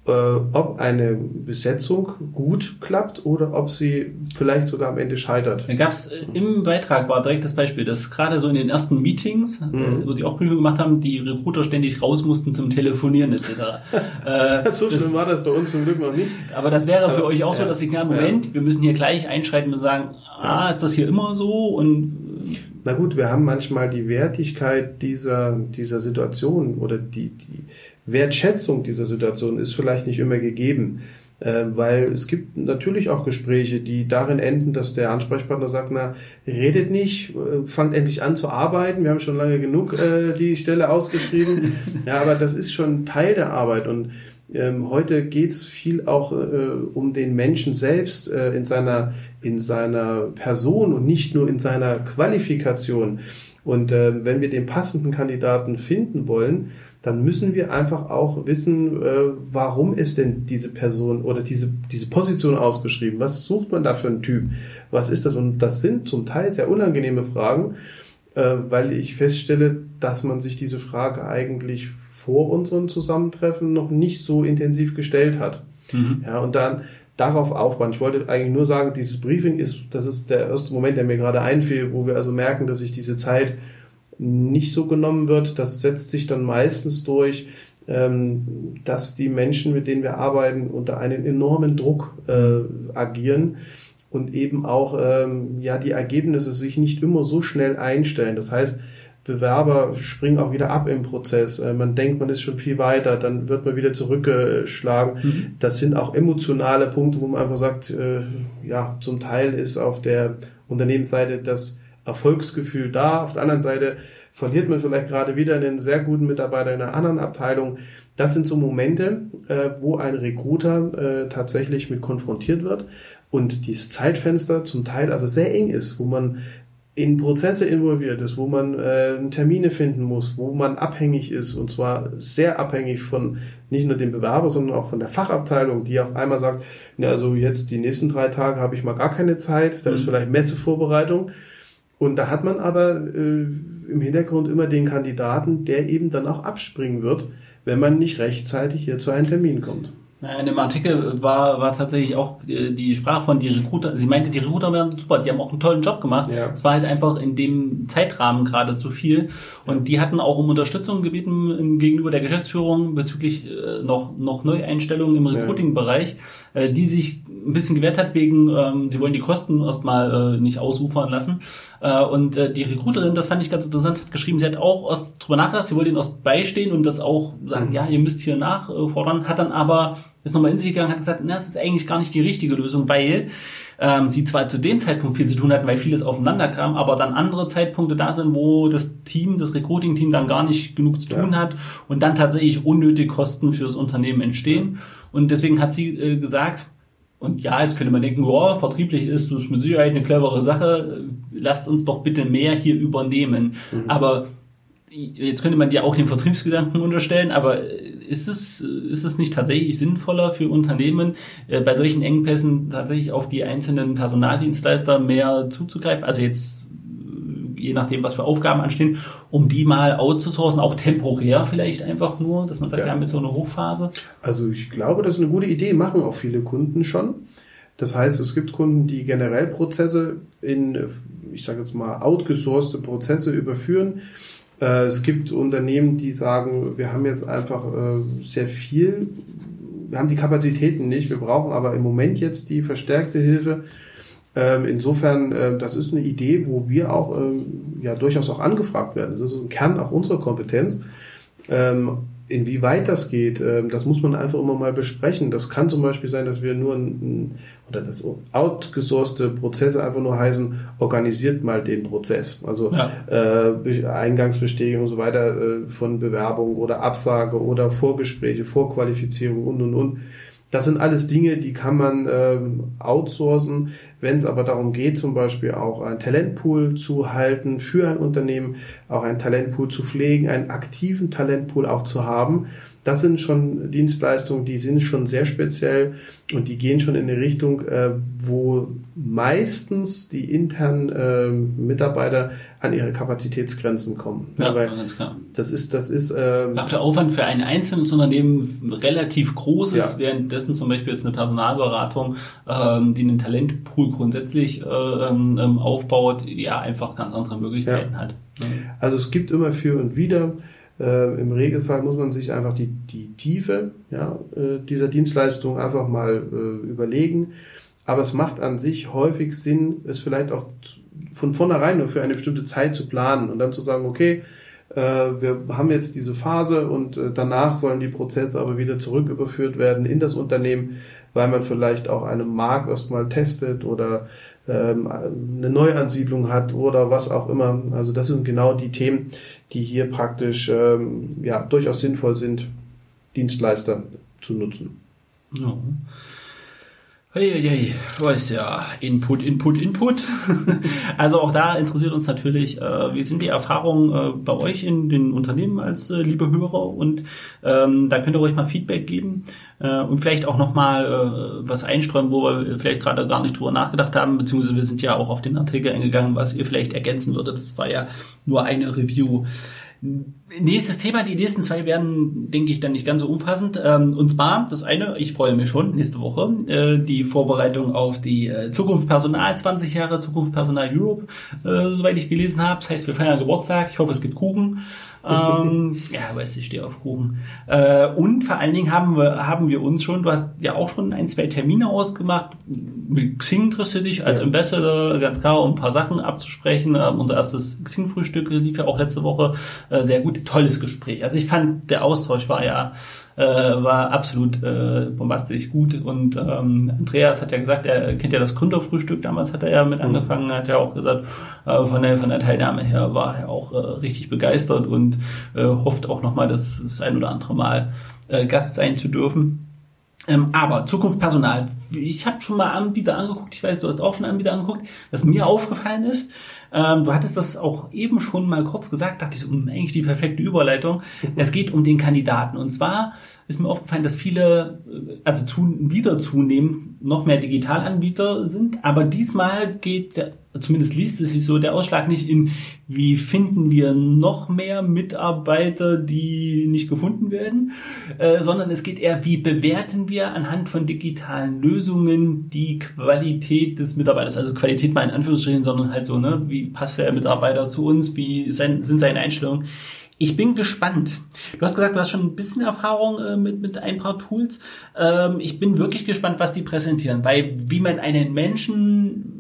äh, ob eine Besetzung gut klappt oder ob sie vielleicht sogar am Ende scheitert. Da gab's äh, im Beitrag war direkt das Beispiel, dass gerade so in den ersten Meetings, mhm. wo die auch Prüfung gemacht haben, die Recruiter ständig raus mussten zum Telefonieren etc. [laughs] äh, so schlimm war das bei uns zum Glück noch nicht. Aber das wäre für euch auch ja, so das Signal, Moment, ja. wir müssen hier gleich einschreiten und sagen, ah, ist das hier immer so? Und na gut, wir haben manchmal die Wertigkeit dieser, dieser Situation oder die, die Wertschätzung dieser Situation ist vielleicht nicht immer gegeben. Äh, weil es gibt natürlich auch Gespräche, die darin enden, dass der Ansprechpartner sagt, na, redet nicht, äh, fangt endlich an zu arbeiten, wir haben schon lange genug äh, die Stelle ausgeschrieben. ja, aber das ist schon Teil der Arbeit und ähm, heute geht es viel auch äh, um den Menschen selbst äh, in seiner in seiner Person und nicht nur in seiner Qualifikation. Und äh, wenn wir den passenden Kandidaten finden wollen, dann müssen wir einfach auch wissen, äh, warum ist denn diese Person oder diese, diese Position ausgeschrieben? Was sucht man da für einen Typ? Was ist das? Und das sind zum Teil sehr unangenehme Fragen, äh, weil ich feststelle, dass man sich diese Frage eigentlich vor unserem Zusammentreffen noch nicht so intensiv gestellt hat. Mhm. Ja, und dann darauf aufbauen. Ich wollte eigentlich nur sagen, dieses Briefing ist, das ist der erste Moment, der mir gerade einfiel, wo wir also merken, dass sich diese Zeit nicht so genommen wird. Das setzt sich dann meistens durch, ähm, dass die Menschen, mit denen wir arbeiten, unter einem enormen Druck äh, agieren und eben auch ähm, ja die Ergebnisse sich nicht immer so schnell einstellen. Das heißt, Bewerber springen auch wieder ab im Prozess. Äh, man denkt, man ist schon viel weiter, dann wird man wieder zurückgeschlagen. Mhm. Das sind auch emotionale Punkte, wo man einfach sagt, äh, ja, zum Teil ist auf der Unternehmensseite das Erfolgsgefühl da. Auf der anderen Seite verliert man vielleicht gerade wieder einen sehr guten Mitarbeiter in einer anderen Abteilung. Das sind so Momente, äh, wo ein Recruiter tatsächlich mit konfrontiert wird und dieses Zeitfenster zum Teil also sehr eng ist, wo man in Prozesse involviert ist, wo man äh, Termine finden muss, wo man abhängig ist und zwar sehr abhängig von nicht nur dem Bewerber, sondern auch von der Fachabteilung, die auf einmal sagt, na, also jetzt die nächsten drei Tage habe ich mal gar keine Zeit, da mhm. ist vielleicht Messevorbereitung und da hat man aber äh, im Hintergrund immer den Kandidaten, der eben dann auch abspringen wird, wenn man nicht rechtzeitig hier zu einem Termin kommt. In dem Artikel war, war tatsächlich auch die, die Sprache von die Recruiter. Sie meinte, die Recruiter wären super, die haben auch einen tollen Job gemacht. Ja. Es war halt einfach in dem Zeitrahmen gerade zu viel. Und die hatten auch um Unterstützung gebeten gegenüber der Geschäftsführung bezüglich äh, noch, noch Neueinstellungen im Recruiting-Bereich, äh, die sich ein bisschen gewehrt hat wegen, ähm, sie wollen die Kosten erstmal äh, nicht ausufern lassen. Äh, und äh, die Recruiterin, das fand ich ganz interessant, hat geschrieben, sie hat auch erst drüber nachgedacht, sie wollte ihnen erst beistehen und das auch sagen, mhm. ja, ihr müsst hier nachfordern, hat dann aber ist nochmal in sich gegangen, hat gesagt, na, das ist eigentlich gar nicht die richtige Lösung, weil ähm, sie zwar zu dem Zeitpunkt viel zu tun hatten, weil vieles aufeinander kam, aber dann andere Zeitpunkte da sind, wo das Team, das Recruiting-Team dann gar nicht genug zu tun ja. hat und dann tatsächlich unnötige Kosten fürs Unternehmen entstehen. Und deswegen hat sie äh, gesagt, und ja, jetzt könnte man denken, oh, vertrieblich ist das mit Sicherheit eine clevere Sache, lasst uns doch bitte mehr hier übernehmen. Mhm. Aber jetzt könnte man ja auch den Vertriebsgedanken unterstellen, aber ist es, ist es nicht tatsächlich sinnvoller für Unternehmen, äh, bei solchen Engpässen tatsächlich auf die einzelnen Personaldienstleister mehr zuzugreifen? Also jetzt je nachdem, was für Aufgaben anstehen, um die mal outzusourcen, auch temporär vielleicht einfach nur, dass man sagt, ja. wir haben jetzt so eine Hochphase? Also ich glaube, das ist eine gute Idee, machen auch viele Kunden schon. Das heißt, es gibt Kunden, die generell Prozesse in, ich sage jetzt mal, outgesourcete Prozesse überführen äh, es gibt Unternehmen, die sagen, wir haben jetzt einfach äh, sehr viel, wir haben die Kapazitäten nicht, wir brauchen aber im Moment jetzt die verstärkte Hilfe. Ähm, insofern, äh, das ist eine Idee, wo wir auch ähm, ja durchaus auch angefragt werden. Das ist ein Kern auch unserer Kompetenz. Ähm, Inwieweit das geht, ähm, das muss man einfach immer mal besprechen. Das kann zum Beispiel sein, dass wir nur ein, oder das outgesourcete Prozesse einfach nur heißen, organisiert mal den Prozess. Also ja. äh, Eingangsbestätigung und so weiter äh, von Bewerbung oder Absage oder Vorgespräche, Vorqualifizierung und und und. Das sind alles Dinge, die kann man ähm, outsourcen. Wenn es aber darum geht, zum Beispiel auch ein Talentpool zu halten für ein Unternehmen, auch ein Talentpool zu pflegen, einen aktiven Talentpool auch zu haben, das sind schon Dienstleistungen, die sind schon sehr speziell und die gehen schon in eine Richtung, äh, wo meistens die internen äh, Mitarbeiter an ihre Kapazitätsgrenzen kommen. Ja, ja ganz klar. Das ist, das ist. Äh, Auch der Aufwand für ein einzelnes Unternehmen relativ groß ist, ja. währenddessen zum Beispiel jetzt eine Personalberatung, ähm, die einen Talentpool grundsätzlich äh, ähm, ähm aufbaut, ja einfach ganz andere Möglichkeiten ja. hat. Also es gibt immer für und wieder äh, Im Regelfall muss man sich einfach die, die Tiefe ja, äh, dieser Dienstleistung einfach mal äh, überlegen. Aber es macht an sich häufig Sinn, es vielleicht auch von vornherein nur für eine bestimmte Zeit zu planen und dann zu sagen, okay, äh, wir haben jetzt diese Phase und äh, danach sollen die Prozesse aber wieder zurück überführt werden in das Unternehmen, weil man vielleicht auch einen Markt erstmal testet oder ähm, eine Neuansiedlung hat oder was auch immer. Also das sind genau die Themen, die hier praktisch ähm, ja durchaus sinnvoll sind, Dienstleister zu nutzen. Ja. Hey, weiß ja, Input, Input, Input. [laughs] also auch da interessiert uns natürlich, äh, wie sind die Erfahrungen äh, bei euch in den Unternehmen als äh, liebe Hörer und ähm, da könnt ihr euch mal Feedback geben äh, und vielleicht auch nochmal äh, was einstreuen, wo wir vielleicht gerade gar nicht drüber nachgedacht haben, beziehungsweise wir sind ja auch auf den Artikel eingegangen, was ihr vielleicht ergänzen würdet. Das war ja nur eine Review. Nächstes Thema, die nächsten zwei werden, denke ich, dann nicht ganz so umfassend. Ähm, und zwar, das eine, ich freue mich schon, nächste Woche, äh, die Vorbereitung auf die äh, Zukunft Personal, 20 Jahre Zukunft Personal Europe, äh, soweit ich gelesen habe. Das heißt, wir feiern Geburtstag, ich hoffe, es gibt Kuchen. Ähm, [laughs] ja, weiß ich stehe auf Kuchen. Äh, und vor allen Dingen haben wir, haben wir uns schon, du hast ja auch schon ein, zwei Termine ausgemacht. Mit Xing triffst du dich als ja. Ambassador, ganz klar, um ein paar Sachen abzusprechen. Ähm, unser erstes Xing-Frühstück lief ja auch letzte Woche. Äh, sehr gut, tolles Gespräch. Also ich fand, der Austausch war ja äh, war absolut äh, bombastisch gut. Und ähm, Andreas hat ja gesagt, er kennt ja das Gründerfrühstück, damals hat er ja mit mhm. angefangen, hat ja auch gesagt, äh, von, der, von der Teilnahme her war er auch äh, richtig begeistert und äh, hofft auch nochmal, das, das ein oder andere Mal äh, Gast sein zu dürfen. Ähm, aber Zukunft Personal. Ich habe schon mal Anbieter angeguckt. Ich weiß, du hast auch schon Anbieter angeguckt. Was mir aufgefallen ist, ähm, du hattest das auch eben schon mal kurz gesagt, dachte ich, so, hm, eigentlich die perfekte Überleitung. Es geht um den Kandidaten. Und zwar ist mir aufgefallen, dass viele, äh, also zu, wieder zunehmend noch mehr Digitalanbieter sind. Aber diesmal geht zumindest liest es sich so, der Ausschlag nicht in, wie finden wir noch mehr Mitarbeiter, die nicht gefunden werden, äh, sondern es geht eher, wie bewerten wir anhand von digitalen Lösungen die Qualität des Mitarbeiters, also Qualität mal in Anführungsstrichen, sondern halt so, ne, wie passt der Mitarbeiter zu uns, wie sein, sind seine Einstellungen. Ich bin gespannt. Du hast gesagt, du hast schon ein bisschen Erfahrung äh, mit, mit ein paar Tools. Ähm, ich bin wirklich gespannt, was die präsentieren, weil wie man einen Menschen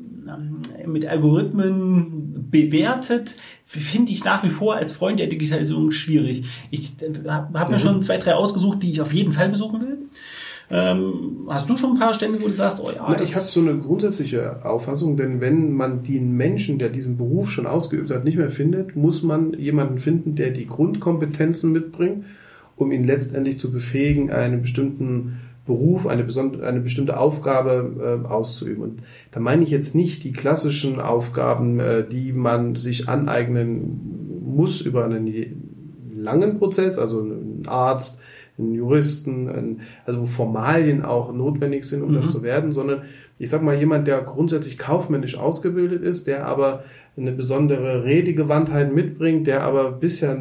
mit Algorithmen bewertet, finde ich nach wie vor als Freund der Digitalisierung schwierig. Ich habe hab mir mhm. schon zwei, drei ausgesucht, die ich auf jeden Fall besuchen will. Ähm, hast du schon ein paar Stände, wo du sagst, oh ja. Na, ich habe so eine grundsätzliche Auffassung, denn wenn man den Menschen, der diesen Beruf schon ausgeübt hat, nicht mehr findet, muss man jemanden finden, der die Grundkompetenzen mitbringt, um ihn letztendlich zu befähigen, einen bestimmten Beruf, eine, eine bestimmte Aufgabe äh, auszuüben. Und da meine ich jetzt nicht die klassischen Aufgaben, äh, die man sich aneignen muss über einen langen Prozess, also ein Arzt, einen Juristen, ein, also wo Formalien auch notwendig sind, um mhm. das zu werden, sondern ich sag mal jemand, der grundsätzlich kaufmännisch ausgebildet ist, der aber eine besondere Redegewandtheit mitbringt, der aber bisher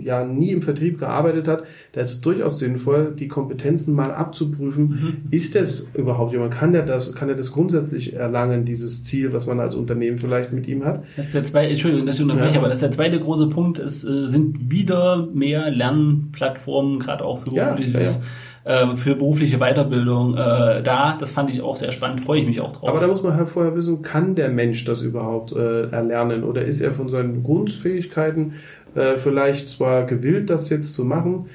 ja nie im Vertrieb gearbeitet hat, da ist es durchaus sinnvoll, die Kompetenzen mal abzuprüfen. Mhm. Ist das überhaupt jemand? Kann der das, kann er das grundsätzlich erlangen, dieses Ziel, was man als Unternehmen vielleicht mit ihm hat? Das ist der zweite, Entschuldigung, dass ich unterbreche, ja. aber das ist der zweite große Punkt. Es äh, sind wieder mehr Lernplattformen, gerade auch für ja, ja, ja ähm, für berufliche Weiterbildung äh, da. Das fand ich auch sehr spannend, freue ich mich auch drauf. Aber da muss man halt vorher wissen, kann der Mensch das überhaupt äh, erlernen oder ist er von seinen Grundfähigkeiten äh, vielleicht zwar gewillt, das jetzt zu machen,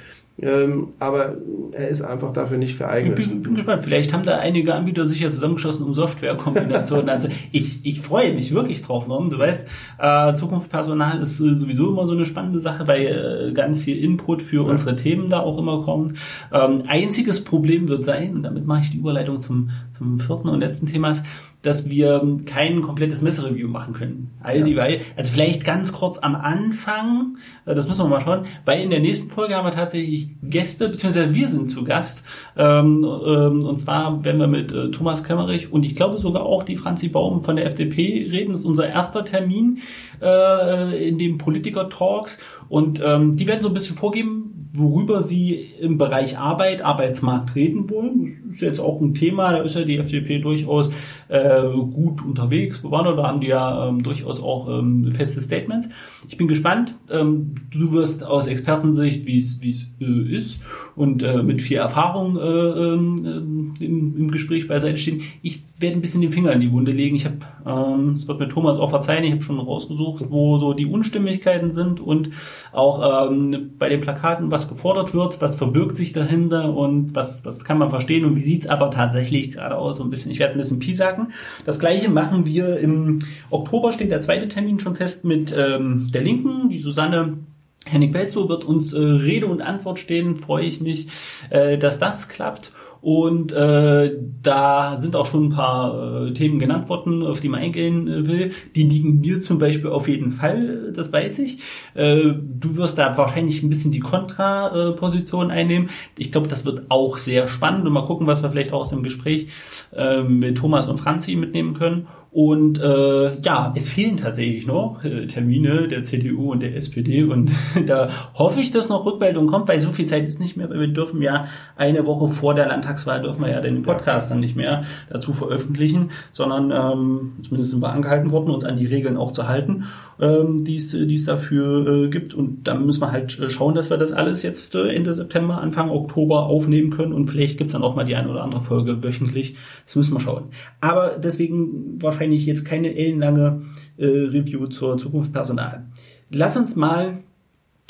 ähm, aber er ist einfach dafür nicht geeignet. Ich bin, bin gespannt. Vielleicht haben da einige Anbieter sich ja zusammengeschossen, um Softwarekombinationen [laughs] anzu. Ich, ich freue mich wirklich drauf, Norm. Du weißt, äh, Zukunftspersonal ist äh, sowieso immer so eine spannende Sache, weil äh, ganz viel Input für ja. unsere Themen da auch immer kommt. Ähm, einziges Problem wird sein, und damit mache ich die Überleitung zum, zum vierten und letzten Thema, ist, dass wir kein komplettes Messereview machen können. All ja. die Weile, also vielleicht ganz kurz am Anfang, äh, das müssen wir mal schauen, weil in der nächsten Folge haben wir tatsächlich Gäste, beziehungsweise wir sind zu Gast. Ähm, ähm, und zwar werden wir mit äh, Thomas Kemmerich und ich glaube sogar auch die Franzi Baum von der FDP reden. Das ist unser erster Termin äh, in dem Politiker Talks. Und ähm, die werden so ein bisschen vorgeben, worüber sie im Bereich Arbeit, Arbeitsmarkt reden wollen. Das ist jetzt auch ein Thema, da ist ja die FDP durchaus äh, gut unterwegs. Waren da haben die ja ähm, durchaus auch ähm, feste Statements. Ich bin gespannt. Ähm, du wirst aus Expertensicht, wie es äh, ist und äh, mit viel Erfahrung äh, ähm, im, im Gespräch beiseite stehen. Ich werde ein bisschen den Finger in die Wunde legen. Ich habe, ähm, es wird mir Thomas auch verzeihen, ich habe schon rausgesucht, wo so die Unstimmigkeiten sind und auch ähm, bei den Plakaten, was gefordert wird, was verbirgt sich dahinter und was, was kann man verstehen und wie sieht's aber tatsächlich gerade aus, so ein bisschen, ich werde ein bisschen piesacken. Das gleiche machen wir im Oktober, steht der zweite Termin schon fest mit ähm, der Linken, die Susanne Henning Pelzow wird uns äh, Rede und Antwort stehen, freue ich mich, äh, dass das klappt. Und äh, da sind auch schon ein paar äh, Themen genannt worden, auf die man eingehen äh, will. Die liegen mir zum Beispiel auf jeden Fall, das weiß ich. Äh, du wirst da wahrscheinlich ein bisschen die Kontraposition einnehmen. Ich glaube, das wird auch sehr spannend und mal gucken, was wir vielleicht auch aus dem Gespräch äh, mit Thomas und Franzi mitnehmen können. Und äh, ja, es fehlen tatsächlich noch äh, Termine der CDU und der SPD und [laughs] da hoffe ich, dass noch Rückmeldung kommt, weil so viel Zeit ist nicht mehr, weil wir dürfen ja eine Woche vor der Landtagswahl dürfen wir ja den Podcast dann nicht mehr dazu veröffentlichen, sondern ähm, zumindest sind wir angehalten worden, uns an die Regeln auch zu halten ähm, die es dafür äh, gibt. Und da müssen wir halt äh, schauen, dass wir das alles jetzt äh, Ende September, Anfang Oktober aufnehmen können. Und vielleicht gibt's dann auch mal die eine oder andere Folge wöchentlich. Das müssen wir schauen. Aber deswegen wahrscheinlich jetzt keine ellenlange äh, Review zur Zukunft Personal. Lass uns mal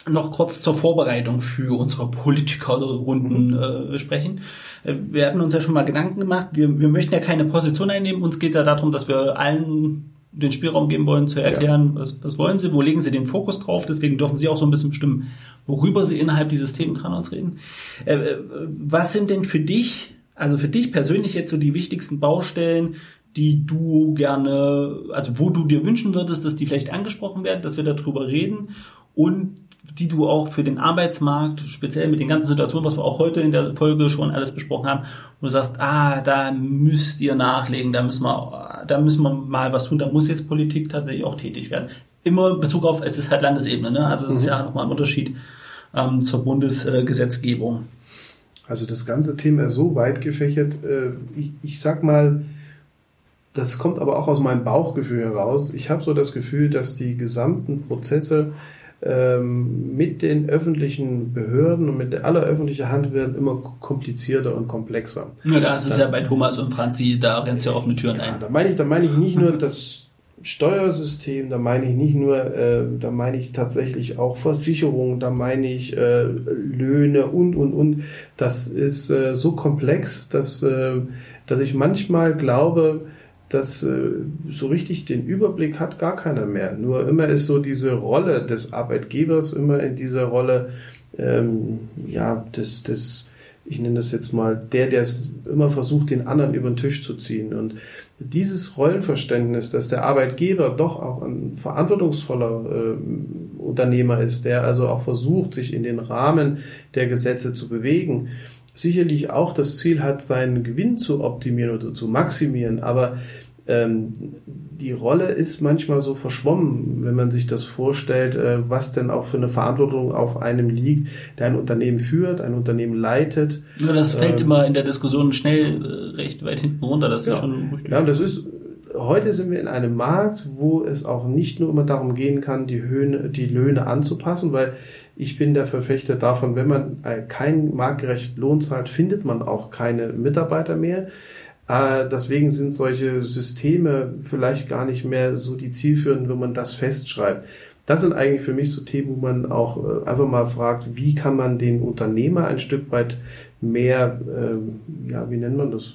noch kurz zur Vorbereitung für unsere Politikerrunden mhm. äh, sprechen. Wir hatten uns ja schon mal Gedanken gemacht. Wir, wir möchten ja keine Position einnehmen. Uns geht ja darum, dass wir allen den Spielraum geben wollen, zu erklären, ja. was, was wollen sie, wo legen sie den Fokus drauf. Deswegen dürfen sie auch so ein bisschen bestimmen, worüber sie innerhalb dieses Themenkanons reden. Äh, äh, was sind denn für dich, also für dich persönlich jetzt so die wichtigsten Baustellen, die du gerne, also wo du dir wünschen würdest, dass die vielleicht angesprochen werden, dass wir darüber reden und die du auch für den Arbeitsmarkt, speziell mit den ganzen Situationen, was wir auch heute in der Folge schon alles besprochen haben, wo du sagst, ah, da müsst ihr nachlegen, da müssen wir, da müssen wir mal was tun, da muss jetzt Politik tatsächlich auch tätig werden. Immer Bezug auf, es ist halt Landesebene, ne? Also es mhm. ist ja nochmal ein Unterschied ähm, zur Bundesgesetzgebung. Also das ganze Thema ist so weit gefächert, äh, ich, ich sag mal, das kommt aber auch aus meinem Bauchgefühl heraus. Ich habe so das Gefühl, dass die gesamten Prozesse ähm, mit den öffentlichen Behörden und mit aller öffentlichen Hand werden immer komplizierter und komplexer. Ja, da ist es ja bei Thomas und Franzi, da rennst du ja offene Türen ja, ein. Da meine ich, da meine ich nicht nur das Steuersystem, da meine ich nicht nur, äh, da meine ich tatsächlich auch Versicherungen, da meine ich äh, Löhne und, und, und. Das ist äh, so komplex, dass, äh, dass ich manchmal glaube, dass äh, so richtig den Überblick hat gar keiner mehr. Nur immer ist so diese Rolle des Arbeitgebers immer in dieser Rolle, ähm, ja, des, des, ich nenne das jetzt mal, der, der immer versucht, den anderen über den Tisch zu ziehen. Und dieses Rollenverständnis, dass der Arbeitgeber doch auch ein verantwortungsvoller äh, Unternehmer ist, der also auch versucht, sich in den Rahmen der Gesetze zu bewegen, sicherlich auch das Ziel hat, seinen Gewinn zu optimieren oder zu maximieren, aber ähm, die Rolle ist manchmal so verschwommen, wenn man sich das vorstellt, äh, was denn auch für eine Verantwortung auf einem liegt, der ein Unternehmen führt, ein Unternehmen leitet. Ja, das fällt ähm, immer in der Diskussion schnell äh, recht weit hinten runter. Das ja, ist schon Ja, das ist heute sind wir in einem Markt, wo es auch nicht nur immer darum gehen kann, die, Höhne, die Löhne anzupassen, weil ich bin der Verfechter davon, wenn man keinen marktgerechten Lohn zahlt, findet man auch keine Mitarbeiter mehr. Äh, deswegen sind solche Systeme vielleicht gar nicht mehr so die zielführenden, wenn man das festschreibt. Das sind eigentlich für mich so Themen, wo man auch äh, einfach mal fragt, wie kann man den Unternehmer ein Stück weit mehr, äh, ja, wie nennt man das?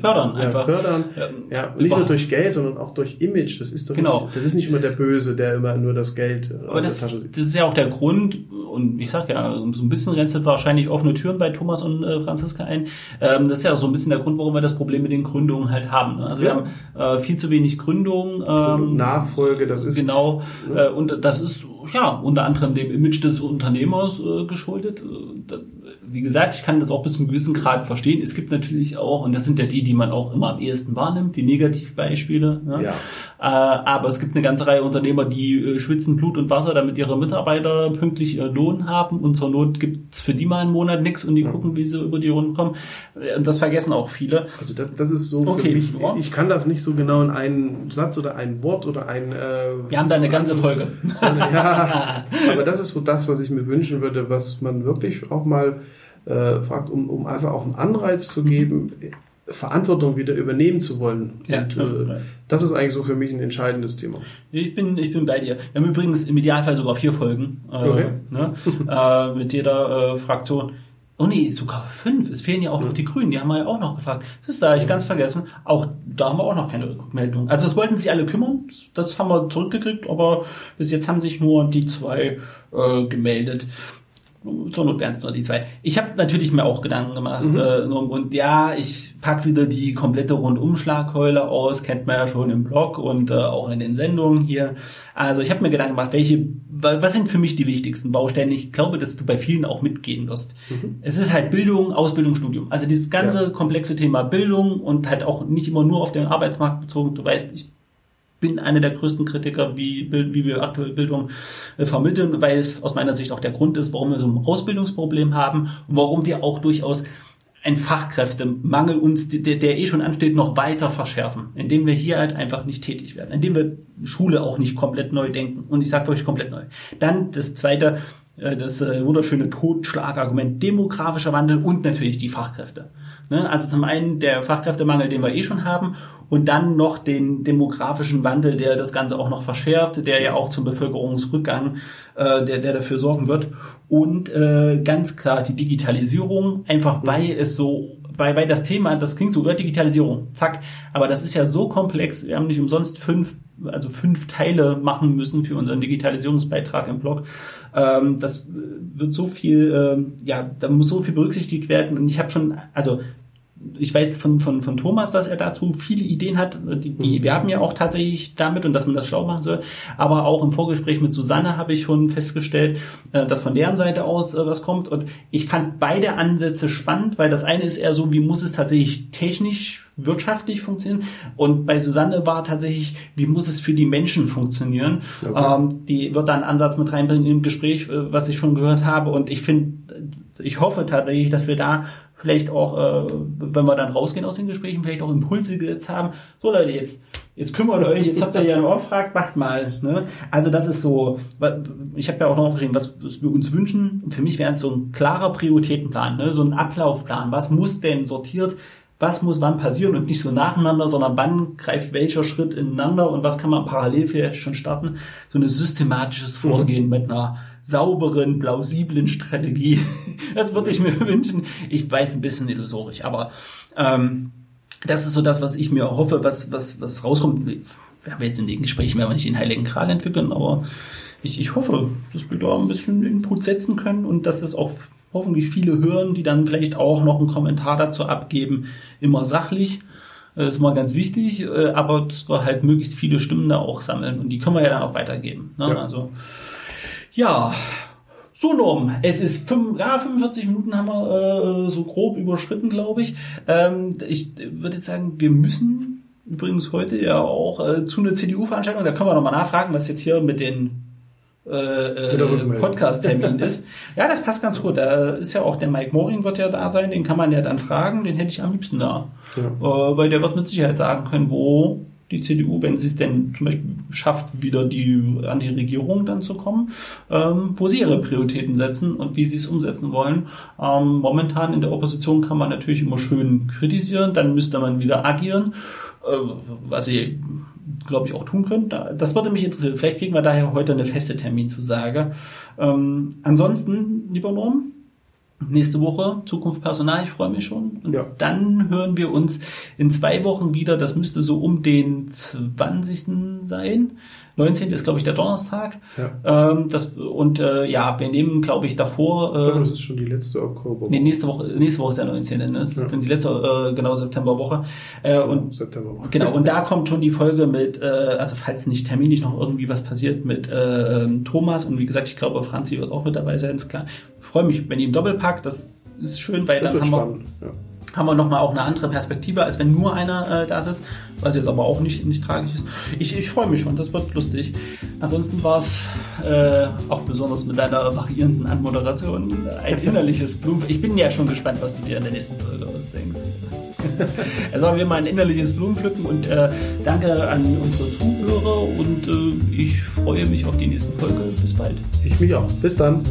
Fördern ja, einfach. Fördern. Ja, nicht nur durch Geld, sondern auch durch Image. Das ist doch genau. nicht, das ist nicht immer der Böse, der immer nur das Geld äh, Aber das, das ist ja auch der Grund, und ich sag ja, so ein bisschen rennt wahrscheinlich offene Türen bei Thomas und äh, Franziska ein. Ähm, das ist ja so ein bisschen der Grund, warum wir das Problem mit den Gründungen halt haben. Ne? Also ja. wir haben äh, viel zu wenig Gründungen. Ähm, Nachfolge, das ist. Genau. Äh, und das ist ja unter anderem dem Image des Unternehmers äh, geschuldet. Äh, wie gesagt, ich kann das auch bis zu einem gewissen Grad verstehen. Es gibt natürlich auch, und das sind ja die, die man auch immer am ehesten wahrnimmt, die Negativbeispiele. Ne? Ja. Äh, aber es gibt eine ganze Reihe Unternehmer, die äh, schwitzen Blut und Wasser, damit ihre Mitarbeiter pünktlich äh, Lohn haben. Und zur Not gibt's für die mal einen Monat nichts und die ja. gucken, wie sie über die Runden kommen. Und das vergessen auch viele. Also das, das ist so okay. für mich, ich kann das nicht so genau in einen Satz oder ein Wort oder ein... Äh, Wir haben da eine ganze Folge. ja, [laughs] aber das ist so das, was ich mir wünschen würde, was man wirklich auch mal äh, fragt, um, um einfach auch einen Anreiz zu geben, Verantwortung wieder übernehmen zu wollen. Ja, und äh, das ist eigentlich so für mich ein entscheidendes Thema. Ich bin, ich bin bei dir. Wir haben übrigens im Idealfall sogar vier Folgen äh, okay. ne? [laughs] äh, mit jeder äh, Fraktion. Oh nee, sogar fünf. Es fehlen ja auch noch die Grünen, die haben wir ja auch noch gefragt. Das ist da, ich ganz vergessen. Auch da haben wir auch noch keine Rückmeldung. Also das wollten sie alle kümmern, das haben wir zurückgekriegt, aber bis jetzt haben sich nur die zwei äh, gemeldet zur Not wären es nur die zwei. Ich habe natürlich mir auch Gedanken gemacht. Mhm. Äh, und ja, ich pack wieder die komplette Rundumschlagkeule aus, kennt man ja schon im Blog und äh, auch in den Sendungen hier. Also ich habe mir Gedanken gemacht, welche, was sind für mich die wichtigsten Baustellen? Ich glaube, dass du bei vielen auch mitgehen wirst. Mhm. Es ist halt Bildung, Ausbildung, Studium. Also dieses ganze ja. komplexe Thema Bildung und halt auch nicht immer nur auf den Arbeitsmarkt bezogen. Du weißt, ich bin einer der größten Kritiker, wie, wie wir aktuell Bildung äh, vermitteln, weil es aus meiner Sicht auch der Grund ist, warum wir so ein Ausbildungsproblem haben und warum wir auch durchaus ein Fachkräftemangel uns, der, der eh schon ansteht, noch weiter verschärfen, indem wir hier halt einfach nicht tätig werden, indem wir Schule auch nicht komplett neu denken. Und ich sage wirklich komplett neu. Dann das zweite, äh, das äh, wunderschöne Totschlagargument, demografischer Wandel und natürlich die Fachkräfte. Ne? Also zum einen der Fachkräftemangel, den wir eh schon haben und dann noch den demografischen Wandel, der das Ganze auch noch verschärft, der ja auch zum Bevölkerungsrückgang, äh, der, der dafür sorgen wird. Und äh, ganz klar die Digitalisierung, einfach weil es so, weil, weil das Thema, das klingt so, Digitalisierung, zack, aber das ist ja so komplex, wir haben nicht umsonst fünf, also fünf Teile machen müssen für unseren Digitalisierungsbeitrag im Blog. Ähm, das wird so viel, äh, ja, da muss so viel berücksichtigt werden und ich habe schon, also ich weiß von, von, von Thomas, dass er dazu viele Ideen hat. Die, die, wir haben ja auch tatsächlich damit und dass man das schlau machen soll. Aber auch im Vorgespräch mit Susanne habe ich schon festgestellt, äh, dass von deren Seite aus äh, was kommt. Und ich fand beide Ansätze spannend, weil das eine ist eher so, wie muss es tatsächlich technisch, wirtschaftlich funktionieren? Und bei Susanne war tatsächlich, wie muss es für die Menschen funktionieren? Okay. Ähm, die wird da einen Ansatz mit reinbringen im Gespräch, äh, was ich schon gehört habe. Und ich finde, ich hoffe tatsächlich, dass wir da vielleicht auch, äh, wenn wir dann rausgehen aus den Gesprächen, vielleicht auch Impulse gesetzt haben. So Leute, jetzt, jetzt kümmert euch, jetzt habt ihr ja einen Auftrag, macht mal. Ne? Also das ist so, ich habe ja auch noch geschrieben, was, was wir uns wünschen. Für mich wäre es so ein klarer Prioritätenplan, ne? so ein Ablaufplan. Was muss denn sortiert was muss wann passieren und nicht so nacheinander, sondern wann greift welcher Schritt ineinander und was kann man parallel vielleicht schon starten. So ein systematisches mhm. Vorgehen mhm. mit einer sauberen, plausiblen Strategie. [laughs] Das würde ich mir [laughs] wünschen. Ich weiß ein bisschen illusorisch, aber ähm, das ist so das, was ich mir hoffe, was, was, was rauskommt. Wir haben jetzt in den Gesprächen, werden wir nicht den Heiligen Kral entwickeln, aber ich, ich hoffe, dass wir da ein bisschen Input setzen können und dass das auch hoffentlich viele hören, die dann vielleicht auch noch einen Kommentar dazu abgeben, immer sachlich. Das äh, ist mal ganz wichtig, äh, aber dass wir halt möglichst viele Stimmen da auch sammeln und die können wir ja dann auch weitergeben. Ne? Ja. Also ja, so Norm, es ist fünf, ja, 45 Minuten haben wir äh, so grob überschritten, glaube ich. Ähm, ich würde jetzt sagen, wir müssen übrigens heute ja auch äh, zu einer CDU-Veranstaltung, da können wir nochmal nachfragen, was jetzt hier mit den äh, äh, Podcast-Termin [laughs] ist. Ja, das passt ganz gut. Da ist ja auch der Mike Moring wird ja da sein, den kann man ja dann fragen, den hätte ich am liebsten da. Ja. Äh, weil der wird mit Sicherheit sagen können, wo die CDU, wenn sie es denn zum Beispiel schafft, wieder die, an die Regierung dann zu kommen, ähm, wo sie ihre Prioritäten setzen und wie sie es umsetzen wollen. Ähm, momentan in der Opposition kann man natürlich immer schön kritisieren, dann müsste man wieder agieren, äh, was sie glaube ich, auch tun können. Das würde mich interessieren. Vielleicht kriegen wir daher heute eine feste Terminzusage. Ähm, ansonsten, lieber Norm, nächste Woche Zukunft Personal, ich freue mich schon. Und ja. dann hören wir uns in zwei Wochen wieder. Das müsste so um den 20. sein. 19. ist, glaube ich, der Donnerstag. Ja. Ähm, das, und äh, ja, wir nehmen, glaube ich, davor. Äh, glaube, das ist schon die letzte Oktober. Nee, nächste Woche, nächste Woche ist der 19. Ne? Das ist ja. dann die letzte, äh, genau, Septemberwoche. Äh, und, Septemberwoche. Genau, und [laughs] da kommt schon die Folge mit, äh, also falls nicht terminlich noch irgendwie was passiert mit äh, ähm, Thomas. Und wie gesagt, ich glaube, Franzi wird auch mit dabei sein, ist klar. Ich freue mich, wenn ihr im Doppelpack, das ist schön, weil das dann haben spannend. wir. Ja haben wir nochmal auch eine andere Perspektive, als wenn nur einer äh, da sitzt, was jetzt aber auch nicht, nicht tragisch ist. Ich, ich freue mich schon, das wird lustig. Ansonsten war es äh, auch besonders mit deiner variierenden Anmoderation ein innerliches Blumen. Ich bin ja schon gespannt, was du dir in der nächsten Folge ausdenkst. Also haben wir mal ein innerliches Blumenpflücken und äh, danke an unsere Zuhörer und äh, ich freue mich auf die nächste Folge. Bis bald. Ich mich auch. Bis dann.